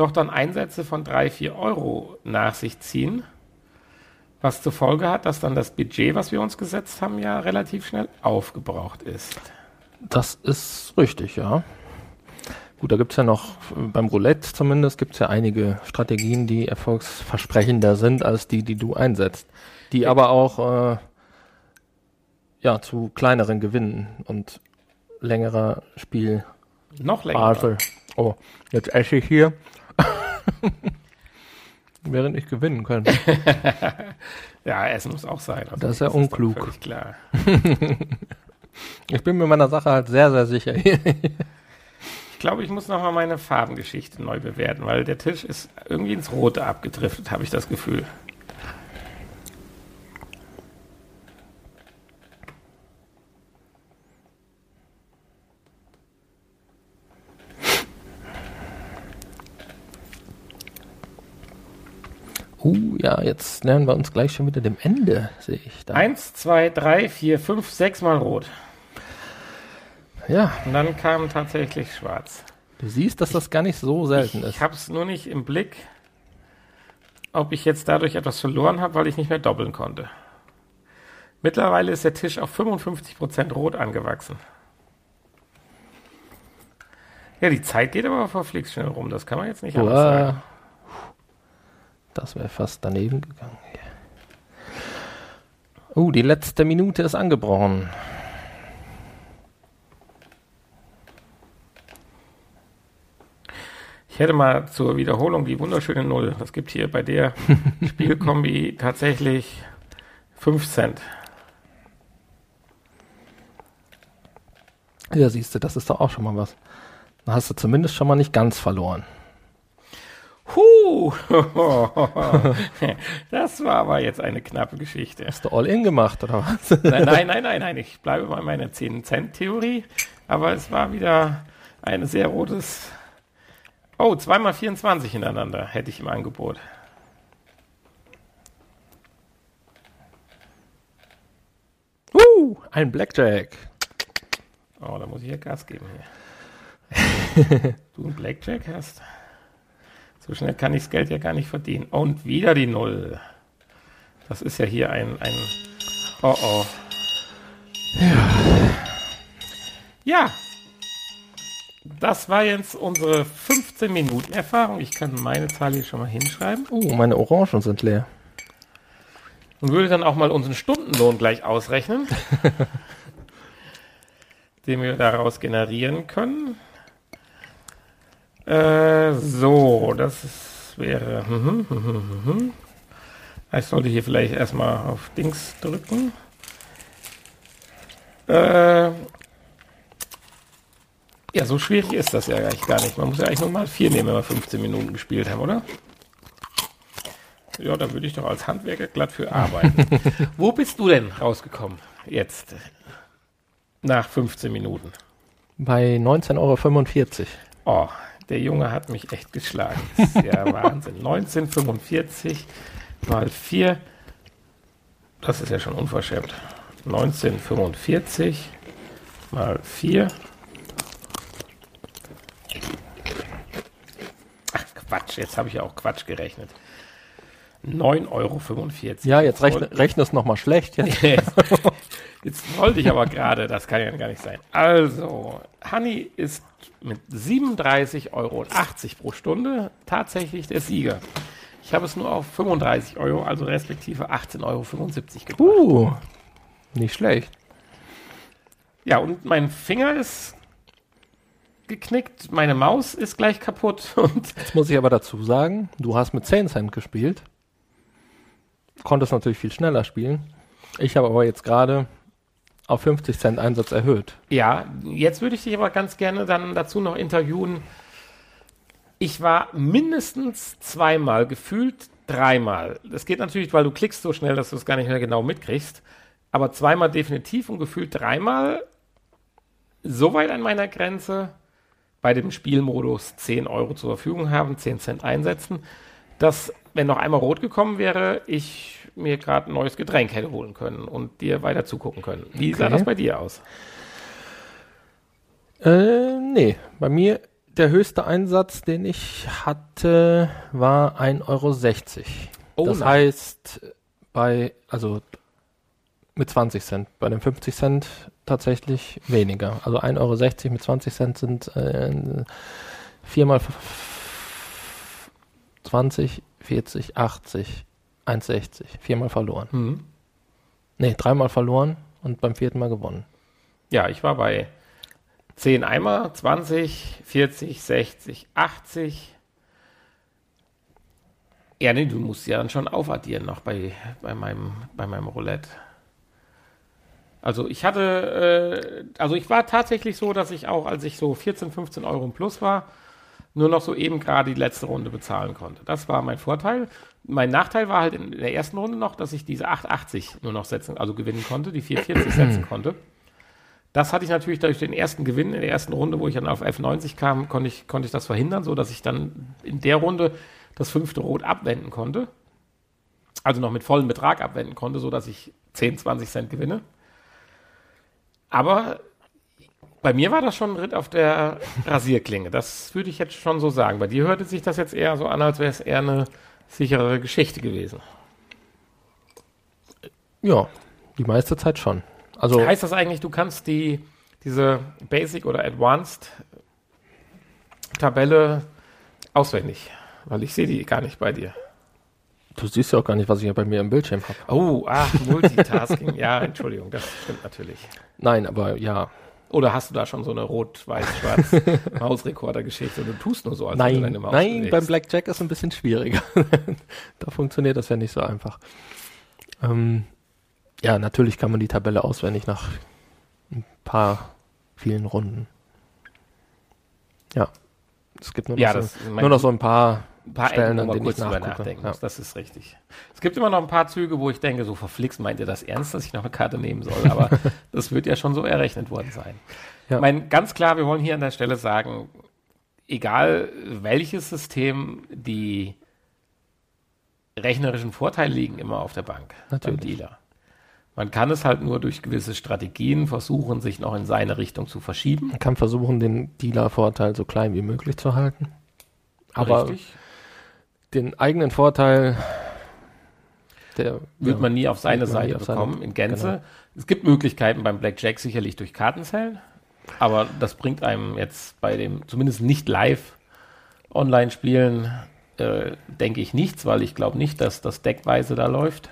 doch dann Einsätze von 3, 4 Euro nach sich ziehen, was zur Folge hat, dass dann das Budget, was wir uns gesetzt haben, ja relativ schnell aufgebraucht ist. Das ist richtig, ja. Gut, da gibt es ja noch, beim Roulette zumindest, gibt es ja einige Strategien, die erfolgsversprechender sind als die, die du einsetzt. Die ja. aber auch äh, ja, zu kleineren Gewinnen und längerer Spiel. Noch länger. Oh, jetzt esse ich hier. Während ich gewinnen könnte. ja, es muss auch sein. Also das ist ja unklug. Ist klar. ich bin mir meiner Sache halt sehr, sehr sicher. glaube, ich muss nochmal meine Farbengeschichte neu bewerten, weil der Tisch ist irgendwie ins Rote abgedriftet, habe ich das Gefühl. Uh, ja, jetzt nähern wir uns gleich schon wieder dem Ende, sehe ich da. Eins, zwei, drei, vier, fünf, sechs Mal rot. Ja. Und dann kam tatsächlich schwarz. Du siehst, dass das gar nicht so selten ich, ist. Ich habe es nur nicht im Blick, ob ich jetzt dadurch etwas verloren habe, weil ich nicht mehr doppeln konnte. Mittlerweile ist der Tisch auf 55% rot angewachsen. Ja, die Zeit geht aber verflixt schnell rum. Das kann man jetzt nicht anders sagen. Das wäre fast daneben gegangen. Oh, uh, die letzte Minute ist angebrochen. Ich hätte mal zur Wiederholung die wunderschöne Null. Das gibt hier bei der Spielkombi tatsächlich 5 Cent. Ja, siehst du, das ist doch auch schon mal was. Dann hast du zumindest schon mal nicht ganz verloren. Huh! das war aber jetzt eine knappe Geschichte. Hast du All-In gemacht, oder was? nein, nein, nein, nein, nein. Ich bleibe bei meiner 10-Cent-Theorie. Aber es war wieder ein sehr rotes Oh, zweimal 24 hintereinander hätte ich im Angebot. Uh, ein Blackjack. Oh, da muss ich ja Gas geben hier. du ein Blackjack hast? So schnell kann ich das Geld ja gar nicht verdienen. Und wieder die Null. Das ist ja hier ein, ein Oh oh. Ja. Ja, das war jetzt unsere 15 Minuten Erfahrung. Ich kann meine Zahl hier schon mal hinschreiben. Oh, meine Orangen sind leer. Und würde dann auch mal unseren Stundenlohn gleich ausrechnen, den wir daraus generieren können. Äh, so, das ist, wäre. Hm, hm, hm, ich sollte hier vielleicht erstmal auf Dings drücken. Äh, ja, so schwierig ist das ja eigentlich gar nicht. Man muss ja eigentlich nur mal vier nehmen, wenn wir 15 Minuten gespielt haben, oder? Ja, da würde ich doch als Handwerker glatt für arbeiten. Wo bist du denn rausgekommen jetzt? Nach 15 Minuten. Bei 19,45 Euro. Oh, der Junge hat mich echt geschlagen. Das ist ja Wahnsinn. 1945 mal 4. Das ist ja schon unverschämt. 1945 mal 4 Quatsch, jetzt habe ich ja auch Quatsch gerechnet. 9,45 Euro. Ja, jetzt rechne, rechne es nochmal schlecht. Jetzt wollte ich aber gerade, das kann ja gar nicht sein. Also, Honey ist mit 37,80 Euro pro Stunde tatsächlich der Sieger. Ich habe es nur auf 35 Euro, also respektive 18,75 Euro gebracht. Uh, nicht schlecht. Ja, und mein Finger ist geknickt, meine Maus ist gleich kaputt und Jetzt muss ich aber dazu sagen, du hast mit 10 Cent gespielt. Konntest natürlich viel schneller spielen. Ich habe aber jetzt gerade auf 50 Cent Einsatz erhöht. Ja, jetzt würde ich dich aber ganz gerne dann dazu noch interviewen. Ich war mindestens zweimal, gefühlt dreimal. Das geht natürlich, weil du klickst so schnell, dass du es gar nicht mehr genau mitkriegst. Aber zweimal definitiv und gefühlt dreimal so weit an meiner Grenze bei dem Spielmodus 10 Euro zur Verfügung haben, 10 Cent einsetzen, dass, wenn noch einmal rot gekommen wäre, ich mir gerade ein neues Getränk hätte holen können und dir weiter zugucken können. Wie sah Okay. das bei dir aus? Äh, nee, bei mir der höchste Einsatz, den ich hatte, war 1,60 Euro. Oh, das nein. heißt, bei, also mit 20 Cent, bei den 50 Cent tatsächlich weniger. Also 1,60 Euro mit 20 Cent sind äh, viermal 20, 40, 80, 1,60. Viermal verloren. Hm. Nee, dreimal verloren und beim vierten Mal gewonnen. Ja, ich war bei 10 Eimer, 20, 40, 60, 80. Ja, nee, du musst ja dann schon aufaddieren noch bei, bei, meinem, bei meinem Roulette. Also ich hatte, äh, also ich war tatsächlich so, dass ich auch, als ich so 14, 15 Euro im Plus war, nur noch so eben gerade die letzte Runde bezahlen konnte. Das war mein Vorteil. Mein Nachteil war halt in der ersten Runde noch, dass ich diese 8,80 nur noch setzen, also gewinnen konnte, die 4,40 setzen konnte. Das hatte ich natürlich durch den ersten Gewinn in der ersten Runde, wo ich dann auf F90 kam, konnte ich, konnte ich das verhindern, so dass ich dann in der Runde das fünfte Rot abwenden konnte. Also noch mit vollem Betrag abwenden konnte, so dass ich 10, 20 Cent gewinne. Aber bei mir war das schon ein Ritt auf der Rasierklinge. Das würde ich jetzt schon so sagen. Bei dir hörte sich das jetzt eher so an, als wäre es eher eine sichere Geschichte gewesen. Ja, die meiste Zeit schon. Also Heißt das eigentlich, du kannst die, diese Basic oder Advanced Tabelle auswendig? Weil ich sehe die gar nicht bei dir. du siehst ja auch gar nicht, was ich hier bei mir im Bildschirm habe. Oh, ach, Multitasking. ja, Entschuldigung, das stimmt natürlich. Nein, aber ja. Oder hast du da schon so eine rot-weiß-schwarz Mausrekorder-Geschichte und du tust nur so, als wenn du Nein, deine Maus nein, bewegst? beim Blackjack ist es ein bisschen schwieriger. da funktioniert das ja nicht so einfach. Ähm, ja, natürlich kann man die Tabelle auswendig nach ein paar vielen Runden. Ja. Es gibt nur noch, Ja, so, nur noch so ein paar ein paar Stellen, Ecken, wo man kurz drüber nachdenken Ja. muss. Das ist richtig. Es gibt immer noch ein paar Züge, wo ich denke, so verflixt, meint ihr das ernst, dass ich noch eine Karte nehmen soll? Aber das wird ja schon so errechnet worden sein. Ja. Ich meine, ganz klar, wir wollen hier an der Stelle sagen, egal welches System, die rechnerischen Vorteile liegen immer auf der Bank Natürlich. beim Dealer. Man kann es halt nur durch gewisse Strategien versuchen, sich noch in seine Richtung zu verschieben. Man kann versuchen, den Dealer-Vorteil so klein wie möglich zu halten. Aber Richtig. Den eigenen Vorteil, der wird ja, man nie auf seine Seite auf seine- bekommen, in Gänze. genau. Es gibt Möglichkeiten beim Blackjack sicherlich durch Kartenzellen, aber das bringt einem jetzt bei dem, zumindest nicht live Online-Spielen, äh, denke ich nichts, weil ich glaube nicht, dass das deckweise da läuft.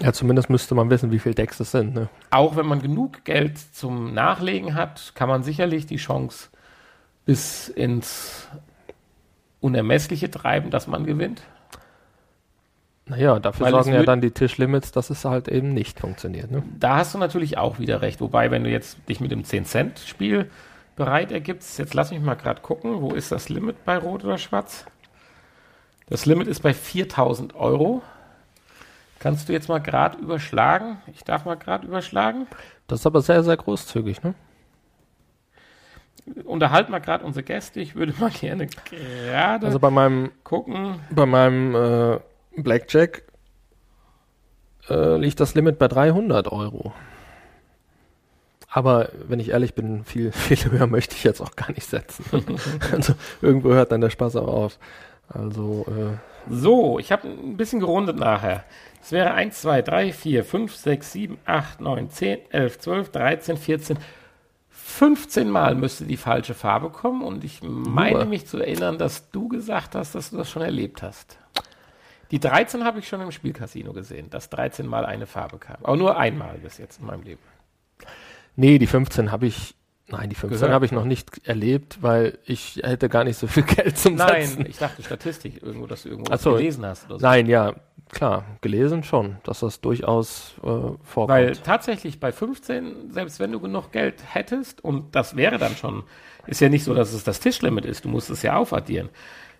Ja, zumindest müsste man wissen, wie viele Decks es sind. Ne? Auch wenn man genug Geld zum Nachlegen hat, kann man sicherlich die Chance bis ins Unermessliche treiben, dass man gewinnt. Naja, dafür Weil sorgen ja dann die Tischlimits, dass es halt eben nicht funktioniert. Ne? Da hast du natürlich auch wieder recht. Wobei, wenn du jetzt dich mit dem 10-Cent-Spiel bereit ergibst, jetzt lass mich mal gerade gucken, wo ist das Limit bei Rot oder Schwarz? Das Limit ist bei 4000 Euro. Kannst du jetzt mal gerade überschlagen? Ich darf mal gerade überschlagen. Das ist aber sehr, sehr großzügig. Ne? Unterhalt mal gerade unsere Gäste. Ich würde mal gerne gerade Also bei meinem, gucken. bei meinem äh, Blackjack äh, liegt das Limit bei 300 Euro. Aber wenn ich ehrlich bin, viel, viel höher möchte ich jetzt auch gar nicht setzen. also irgendwo hört dann der Spaß auch auf. Also, äh, So, ich habe ein bisschen gerundet nachher. Es wäre 1, 2, 3, 4, 5, 6, 7, 8, 9, 10, 11, 12, 13, 14, 15 Mal müsste die falsche Farbe kommen und ich meine Nur. mich zu erinnern, dass du gesagt hast, dass du das schon erlebt hast. Die 13 habe ich schon im Spielcasino gesehen, dass 13 Mal eine Farbe kam. Aber nur einmal bis jetzt in meinem Leben. nee, die 15 habe ich, nein, die 15 Gehört. habe ich noch nicht erlebt, weil ich hätte gar nicht so viel Geld zum Setzen. Nein, ich dachte Statistik irgendwo, dass du irgendwo so. gelesen hast oder so. Nein, ja, klar, gelesen schon, dass das durchaus äh, vorkommt. Weil tatsächlich bei 15, selbst wenn du genug Geld hättest, und das wäre dann schon, ist ja nicht so, dass es das Tischlimit ist, du musst es ja aufaddieren.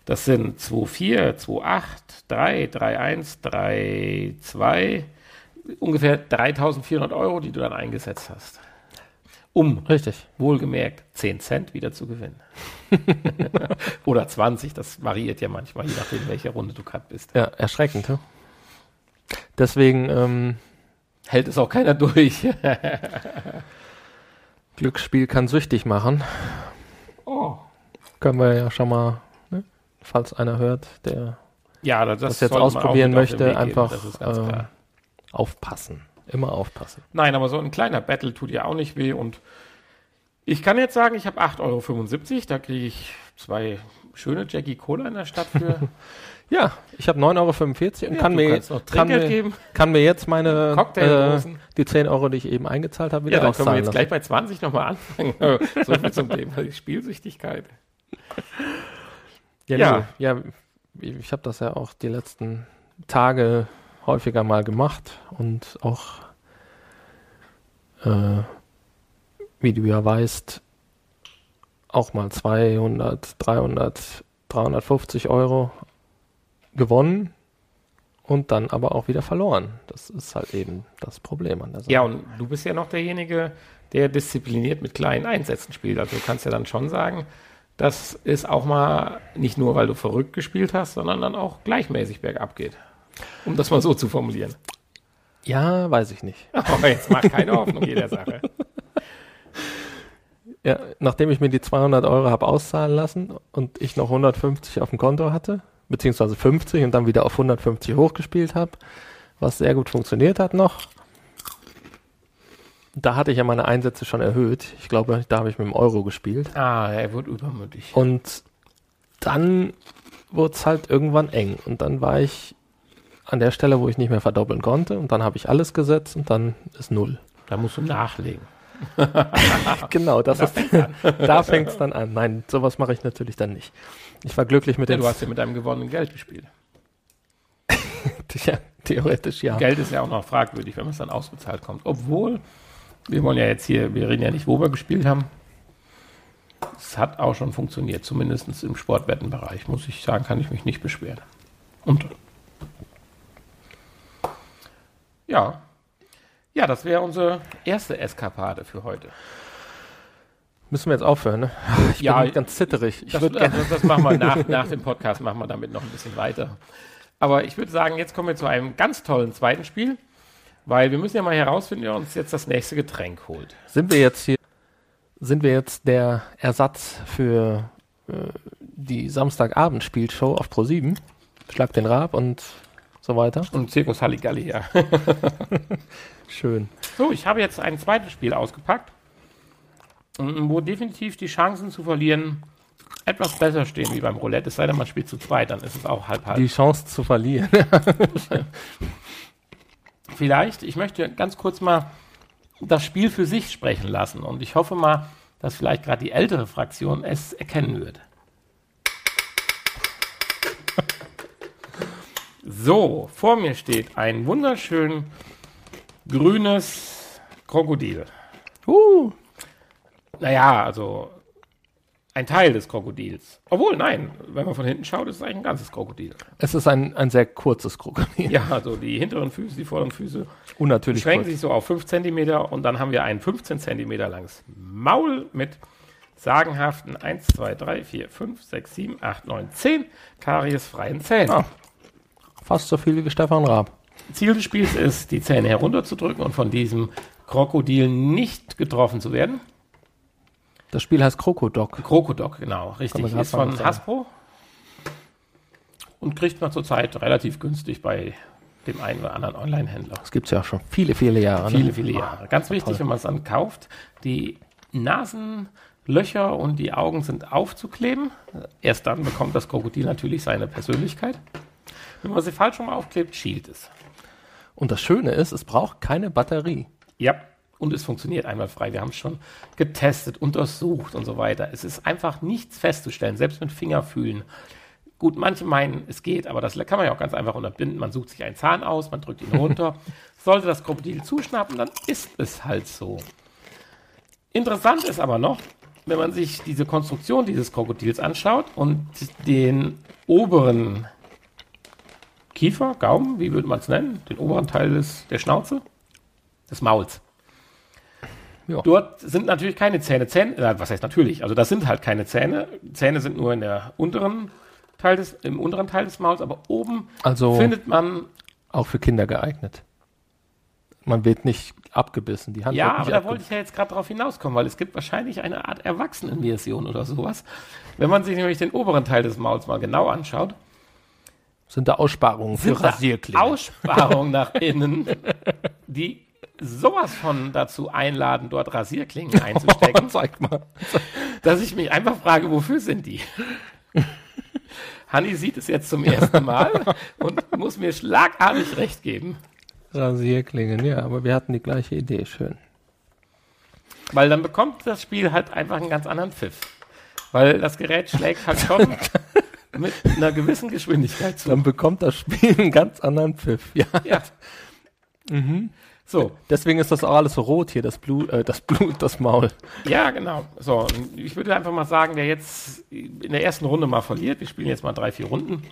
Das sind 2,4, 2,8, 3, 3,1, 3,2, ungefähr 3400 Euro, die du dann eingesetzt hast. Um, Richtig. wohlgemerkt, 10 Cent wieder zu gewinnen. Oder 20, das variiert ja manchmal, je nachdem, welche Runde du gerade bist. Ja, erschreckend. Ja? Deswegen ähm, Hält es auch keiner durch. Glücksspiel kann süchtig machen. oh. Können wir ja schon mal, ne? falls einer hört, der Ja, das, Das jetzt ausprobieren möchte, geben, einfach, äh, aufpassen. Immer aufpassen. Nein, aber so ein kleiner Battle tut ja auch nicht weh. Und ich kann jetzt sagen, ich habe 8,75 Euro. Da kriege ich zwei schöne Jackie Cola in der Stadt für. Ja, ich habe 9,45 Euro und Ja, kann, mir, noch kann, mir, kann mir jetzt meine äh, die 10 Euro, die ich eben eingezahlt habe, wieder Ja, dann können wir jetzt gleich bei 20 nochmal anfangen. so viel zum Thema Spielsüchtigkeit. Ja, Ja. nee, ja ich habe das ja auch die letzten Tage häufiger mal gemacht und auch, äh, wie du ja weißt, auch mal 200, 300, 350 Euro gewonnen und dann aber auch wieder verloren. Das ist halt eben das Problem an der Sache. Ja, und du bist ja noch derjenige, der diszipliniert mit kleinen Einsätzen spielt. Also du kannst ja dann schon sagen, dass es auch mal nicht nur, weil du verrückt gespielt hast, sondern dann auch gleichmäßig bergab geht. Um das mal so zu formulieren. ja, weiß ich nicht. Aber jetzt mach keine Hoffnung jeder Sache. Ja, nachdem ich mir die 200 Euro habe auszahlen lassen und ich noch 150 auf dem Konto hatte, beziehungsweise 50 und dann wieder auf 150 hochgespielt habe, was sehr gut funktioniert hat noch. Da hatte ich ja meine Einsätze schon erhöht. Ich glaube, da habe ich mit dem Euro gespielt. Ah, er wird übermütig. Und dann wurde es halt irgendwann eng. Und dann war ich an der Stelle, wo ich nicht mehr verdoppeln konnte. Und dann habe ich alles gesetzt und dann ist null. Da musst du nachlegen. Genau, das ist, da fängt es dann an. Nein, sowas mache ich natürlich dann nicht. Ich war glücklich mit Ja, den du hast ja mit deinem gewonnenen Geld gespielt. ja, theoretisch ja. Geld ist ja auch noch fragwürdig, wenn man es dann ausbezahlt kommt. Obwohl, wir wollen ja jetzt hier, wir reden ja nicht, wo wir gespielt haben. Es hat auch schon funktioniert, zumindest im Sportwettenbereich, muss ich sagen, kann ich mich nicht beschweren. Und ja, ja, das wäre unsere erste Eskapade für heute. Müssen wir jetzt aufhören, ne? Ich Ja, bin ganz zitterig. Ich Das, gerne. das machen wir nach, nach dem Podcast, machen wir damit noch ein bisschen weiter. Aber ich würde sagen, jetzt kommen wir zu einem ganz tollen zweiten Spiel, weil wir müssen ja mal herausfinden, wer uns jetzt das nächste Getränk holt. Sind wir jetzt hier, sind wir jetzt der Ersatz für äh, die Samstagabend-Spielshow auf Pro7? Schlag den Rab und so weiter. Und Zirkus Halligalli, ja. Schön. So, ich habe jetzt ein zweites Spiel ausgepackt, m, wo definitiv die Chancen zu verlieren etwas besser stehen wie beim Roulette. Es sei denn, man spielt zu zweit, dann ist es auch halb halb. Die Chance zu verlieren. Vielleicht, ich möchte ganz kurz mal das Spiel für sich sprechen lassen und ich hoffe mal, dass vielleicht gerade die ältere Fraktion es erkennen wird. So, vor mir steht ein wunderschön grünes Krokodil. uh, Naja, also ein Teil des Krokodils. Obwohl, nein, wenn man von hinten schaut, ist es eigentlich ein ganzes Krokodil. es ist ein, ein sehr kurzes Krokodil. Ja, also die hinteren Füße, die vorderen Füße Unnatürlich beschränken kurz. sich so auf 5 cm und dann haben wir ein 15 cm langes Maul mit sagenhaften 1, 2, 3, 4, 5, 6, 7, 8, 9, 10 kariesfreien Zähnen. Ah. Fast so viel wie Stefan Raab. Ziel des Spiels ist, die Zähne herunterzudrücken und von diesem Krokodil nicht getroffen zu werden. Das Spiel heißt Krokodok. Krokodok, genau, richtig. Ist von. Hasbro. und kriegt man zurzeit relativ günstig bei dem einen oder anderen Online-Händler. Das gibt es ja schon viele, viele Jahre. Viele, ne? viele Jahre. Ganz wichtig, toll. wenn man es dann kauft, die Nasenlöcher und die Augen sind aufzukleben. Erst dann bekommt das Krokodil natürlich seine Persönlichkeit. Wenn man sie falsch rum aufklebt, schielt es. Und das Schöne ist, es braucht keine Batterie. Ja, und es funktioniert einwandfrei. Wir haben es schon getestet, untersucht und so weiter. Es ist einfach nichts festzustellen, selbst mit Fingerfühlen. Gut, manche meinen, es geht, aber das kann man ja auch ganz einfach unterbinden. Man sucht sich einen Zahn aus, man drückt ihn runter. Sollte das Krokodil zuschnappen, dann ist es halt so. Interessant ist aber noch, wenn man sich diese Konstruktion dieses Krokodils anschaut und den oberen Kiefer, Gaumen, wie würde man es nennen? Den oberen Teil des, der Schnauze, des Mauls. Ja. Dort sind natürlich keine Zähne. Zähne, äh, was heißt natürlich? Also das sind halt keine Zähne. Zähne sind nur in der unteren Teil des, im unteren Teil des Mauls, aber oben Also findet man, auch für Kinder geeignet. Man wird nicht abgebissen. Die Hand ja, aber da wollte ich ja jetzt gerade drauf hinauskommen, weil es gibt wahrscheinlich eine Art Erwachsenenversion oder sowas. Wenn man sich nämlich den oberen Teil des Mauls mal genau anschaut, Sind da Aussparungen für sind da Rasierklingen? Aussparungen nach innen, die sowas von dazu einladen, dort Rasierklingen einzustecken. Zeig mal. dass ich mich einfach frage, wofür sind die? Hanni sieht es jetzt zum ersten Mal und muss mir schlagartig recht geben. Rasierklingen, ja, aber wir hatten die gleiche Idee, schön. Weil dann bekommt das Spiel halt einfach einen ganz anderen Pfiff. Weil das Gerät schlägt halt schon mit einer gewissen Geschwindigkeit zu. Dann bekommt das Spiel einen ganz anderen Pfiff. Ja. Ja. So, Deswegen ist das auch alles so rot hier, das Blut, äh, das Blut, das Maul. ja, genau. So, ich würde einfach mal sagen, wer jetzt in der ersten Runde mal verliert, wir spielen jetzt mal drei, vier Runden,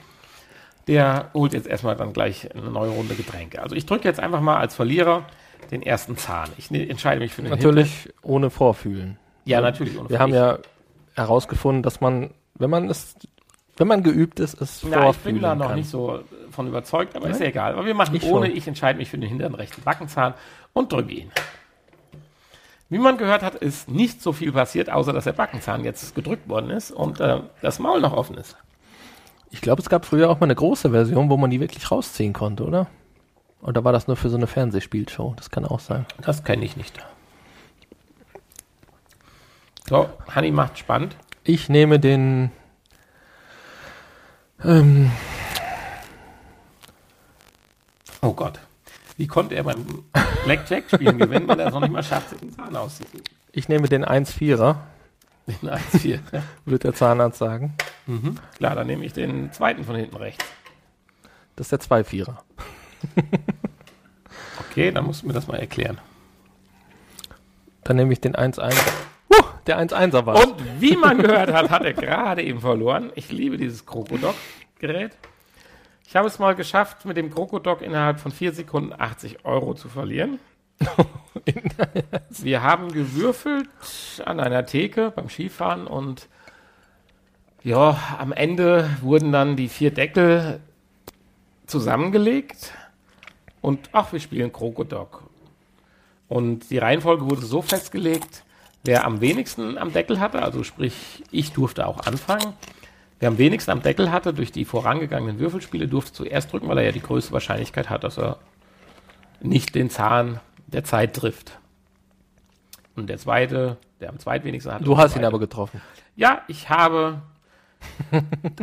der holt jetzt erstmal dann gleich eine neue Runde Getränke. Also ich drücke jetzt einfach mal als Verlierer den ersten Zahn. Ich ne, entscheide mich für den Natürlich ohne Vorfühlen. Ja, natürlich. ohne Wir haben ja herausgefunden, dass man, wenn man es, wenn man geübt ist, es Ja, ich vorfühlen bin da noch kann. nicht so von überzeugt, aber ist Nein? ja egal. Aber wir machen Ich ohne. schon. Ich entscheide mich für den hinteren rechten Backenzahn und drücke ihn. Wie man gehört hat, ist nicht so viel passiert, außer dass der Backenzahn jetzt gedrückt worden ist und äh, das Maul noch offen ist. Ich glaube, es gab früher auch mal eine große Version, wo man die wirklich rausziehen konnte, oder? Oder war das nur für so eine Fernsehspielshow? Das kann auch sein. Das kenne ich nicht. So, Hanni macht spannend. Ich nehme den. Ähm, Oh Gott. Wie konnte er beim Blackjack-Spielen gewinnen, wenn er es noch nicht mal schafft, den Zahn auszuziehen? ich nehme den 1-4er, Den 1-4. Ja. wird der Zahnarzt sagen. Mhm. Klar, dann nehme ich den zweiten von hinten rechts. Das ist der 2-4er. Okay, dann musst du mir das mal erklären. Dann nehme ich den 1-1. Der 1-1er war. Und wie man gehört hat, hat er gerade eben verloren. Ich liebe dieses Krokodok-Gerät. Ich habe es mal geschafft, mit dem Krokodok innerhalb von vier Sekunden 80 Euro zu verlieren. Wir haben gewürfelt an einer Theke beim Skifahren und ja, am Ende wurden dann die vier Deckel zusammengelegt und ach, wir spielen Krokodok. Und die Reihenfolge wurde so festgelegt, wer am wenigsten am Deckel hatte, also sprich, ich durfte auch anfangen. Wer am wenigsten am Deckel hatte durch die vorangegangenen Würfelspiele, durfte zuerst drücken, weil er ja die größte Wahrscheinlichkeit hat, dass er nicht den Zahn der Zeit trifft. Und der zweite, der am zweitwenigsten hatte. Du hast ihn aber getroffen. ja, ich habe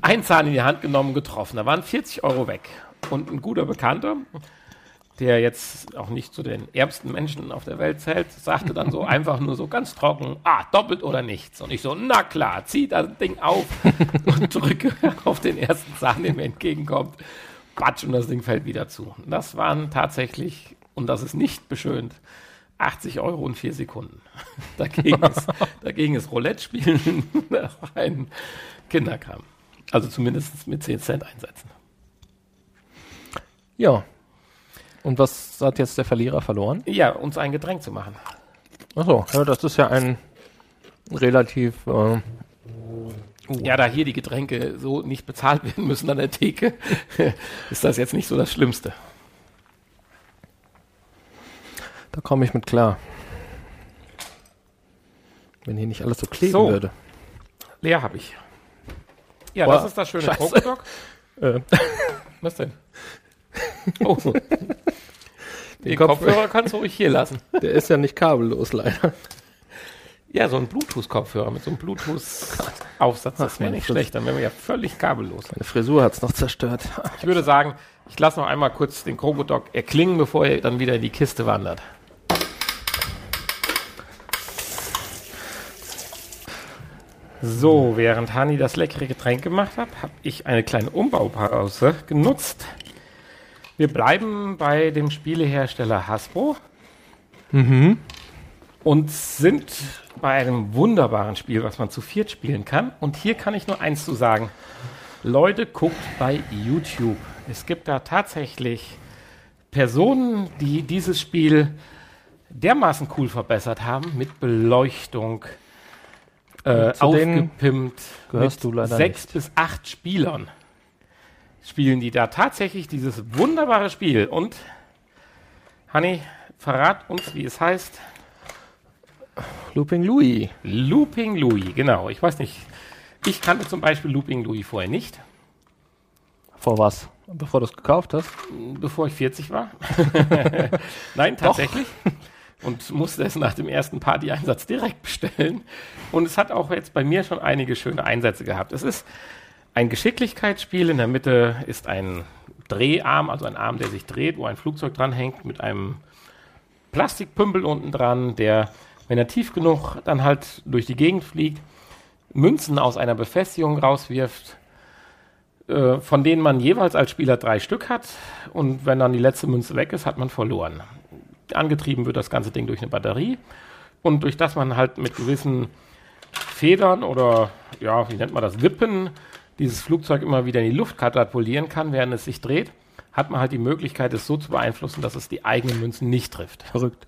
einen Zahn in die Hand genommen, getroffen. Da waren 40 Euro weg. Und ein guter Bekannter, der jetzt auch nicht zu den ärmsten Menschen auf der Welt zählt, sagte dann so einfach nur so ganz trocken, ah, doppelt oder nichts. Und ich so, na klar, zieh das Ding auf und drücke auf den ersten Zahn, der mir entgegenkommt. Batsch, und das Ding fällt wieder zu. Das waren tatsächlich, und das ist nicht beschönt, 80 Euro und 4 Sekunden. Dagegen ist, dagegen ist Roulette-Spielen ein Kinderkram. Also zumindest mit 10 Cent einsetzen. Ja. Und was hat jetzt der Verlierer verloren? Ja, uns ein Getränk zu machen. Achso, ja, das ist ja ein relativ. Äh, Ja, da hier die Getränke so nicht bezahlt werden müssen an der Theke, ist das jetzt nicht so das Schlimmste. da komme ich mit klar. Wenn hier nicht alles so kleben So. würde. Leer habe ich. Ja, Boah, das ist das schöne. Krokodok. Äh, Was denn? Oh. Den Kopf- Kopfhörer kannst du ruhig hier lassen. der ist ja nicht kabellos, leider. Ja, so ein Bluetooth-Kopfhörer mit so einem Bluetooth-Aufsatz, das wäre nicht schlecht, dann wären wir ja völlig kabellos. Meine Frisur hat's noch zerstört. Ich würde sagen, ich lasse noch einmal kurz den Krokodok erklingen, bevor er dann wieder in die Kiste wandert. So, während Hani das leckere Getränk gemacht hat, habe ich eine kleine Umbaupause genutzt. Wir bleiben bei dem Spielehersteller Hasbro und sind bei einem wunderbaren Spiel, was man zu viert spielen kann. Und hier kann ich nur eins zu sagen. Leute, guckt bei YouTube. Es gibt da tatsächlich Personen, die dieses Spiel dermaßen cool verbessert haben mit Beleuchtung, äh, aufgepimpt, mit sechs bis acht Spielern. Spielen die da tatsächlich dieses wunderbare Spiel. Und, Hanni, verrat uns, wie es heißt. Looping Louis. Looping Louis, genau. Ich weiß nicht. Ich kannte zum Beispiel Looping Louis vorher nicht, Vor was? Bevor du es gekauft hast? bevor ich 40 war. Nein, tatsächlich. Und musste es nach dem ersten Party-Einsatz direkt bestellen. Und es hat auch jetzt bei mir schon einige schöne Einsätze gehabt. Es ist ein Geschicklichkeitsspiel. In der Mitte ist ein Dreharm, also ein Arm, der sich dreht, wo ein Flugzeug dranhängt mit einem Plastikpümpel unten dran, der, wenn er tief genug dann halt durch die Gegend fliegt, Münzen aus einer Befestigung rauswirft, äh, von denen man jeweils als Spieler drei Stück hat. Und wenn dann die letzte Münze weg ist, hat man verloren. Angetrieben wird das ganze Ding durch eine Batterie. Und durch das man halt mit gewissen Federn oder, ja, wie nennt man das, Wippen, dieses Flugzeug immer wieder in die Luft katapultieren kann, während es sich dreht, hat man halt die Möglichkeit, es so zu beeinflussen, dass es die eigenen Münzen nicht trifft. Verrückt.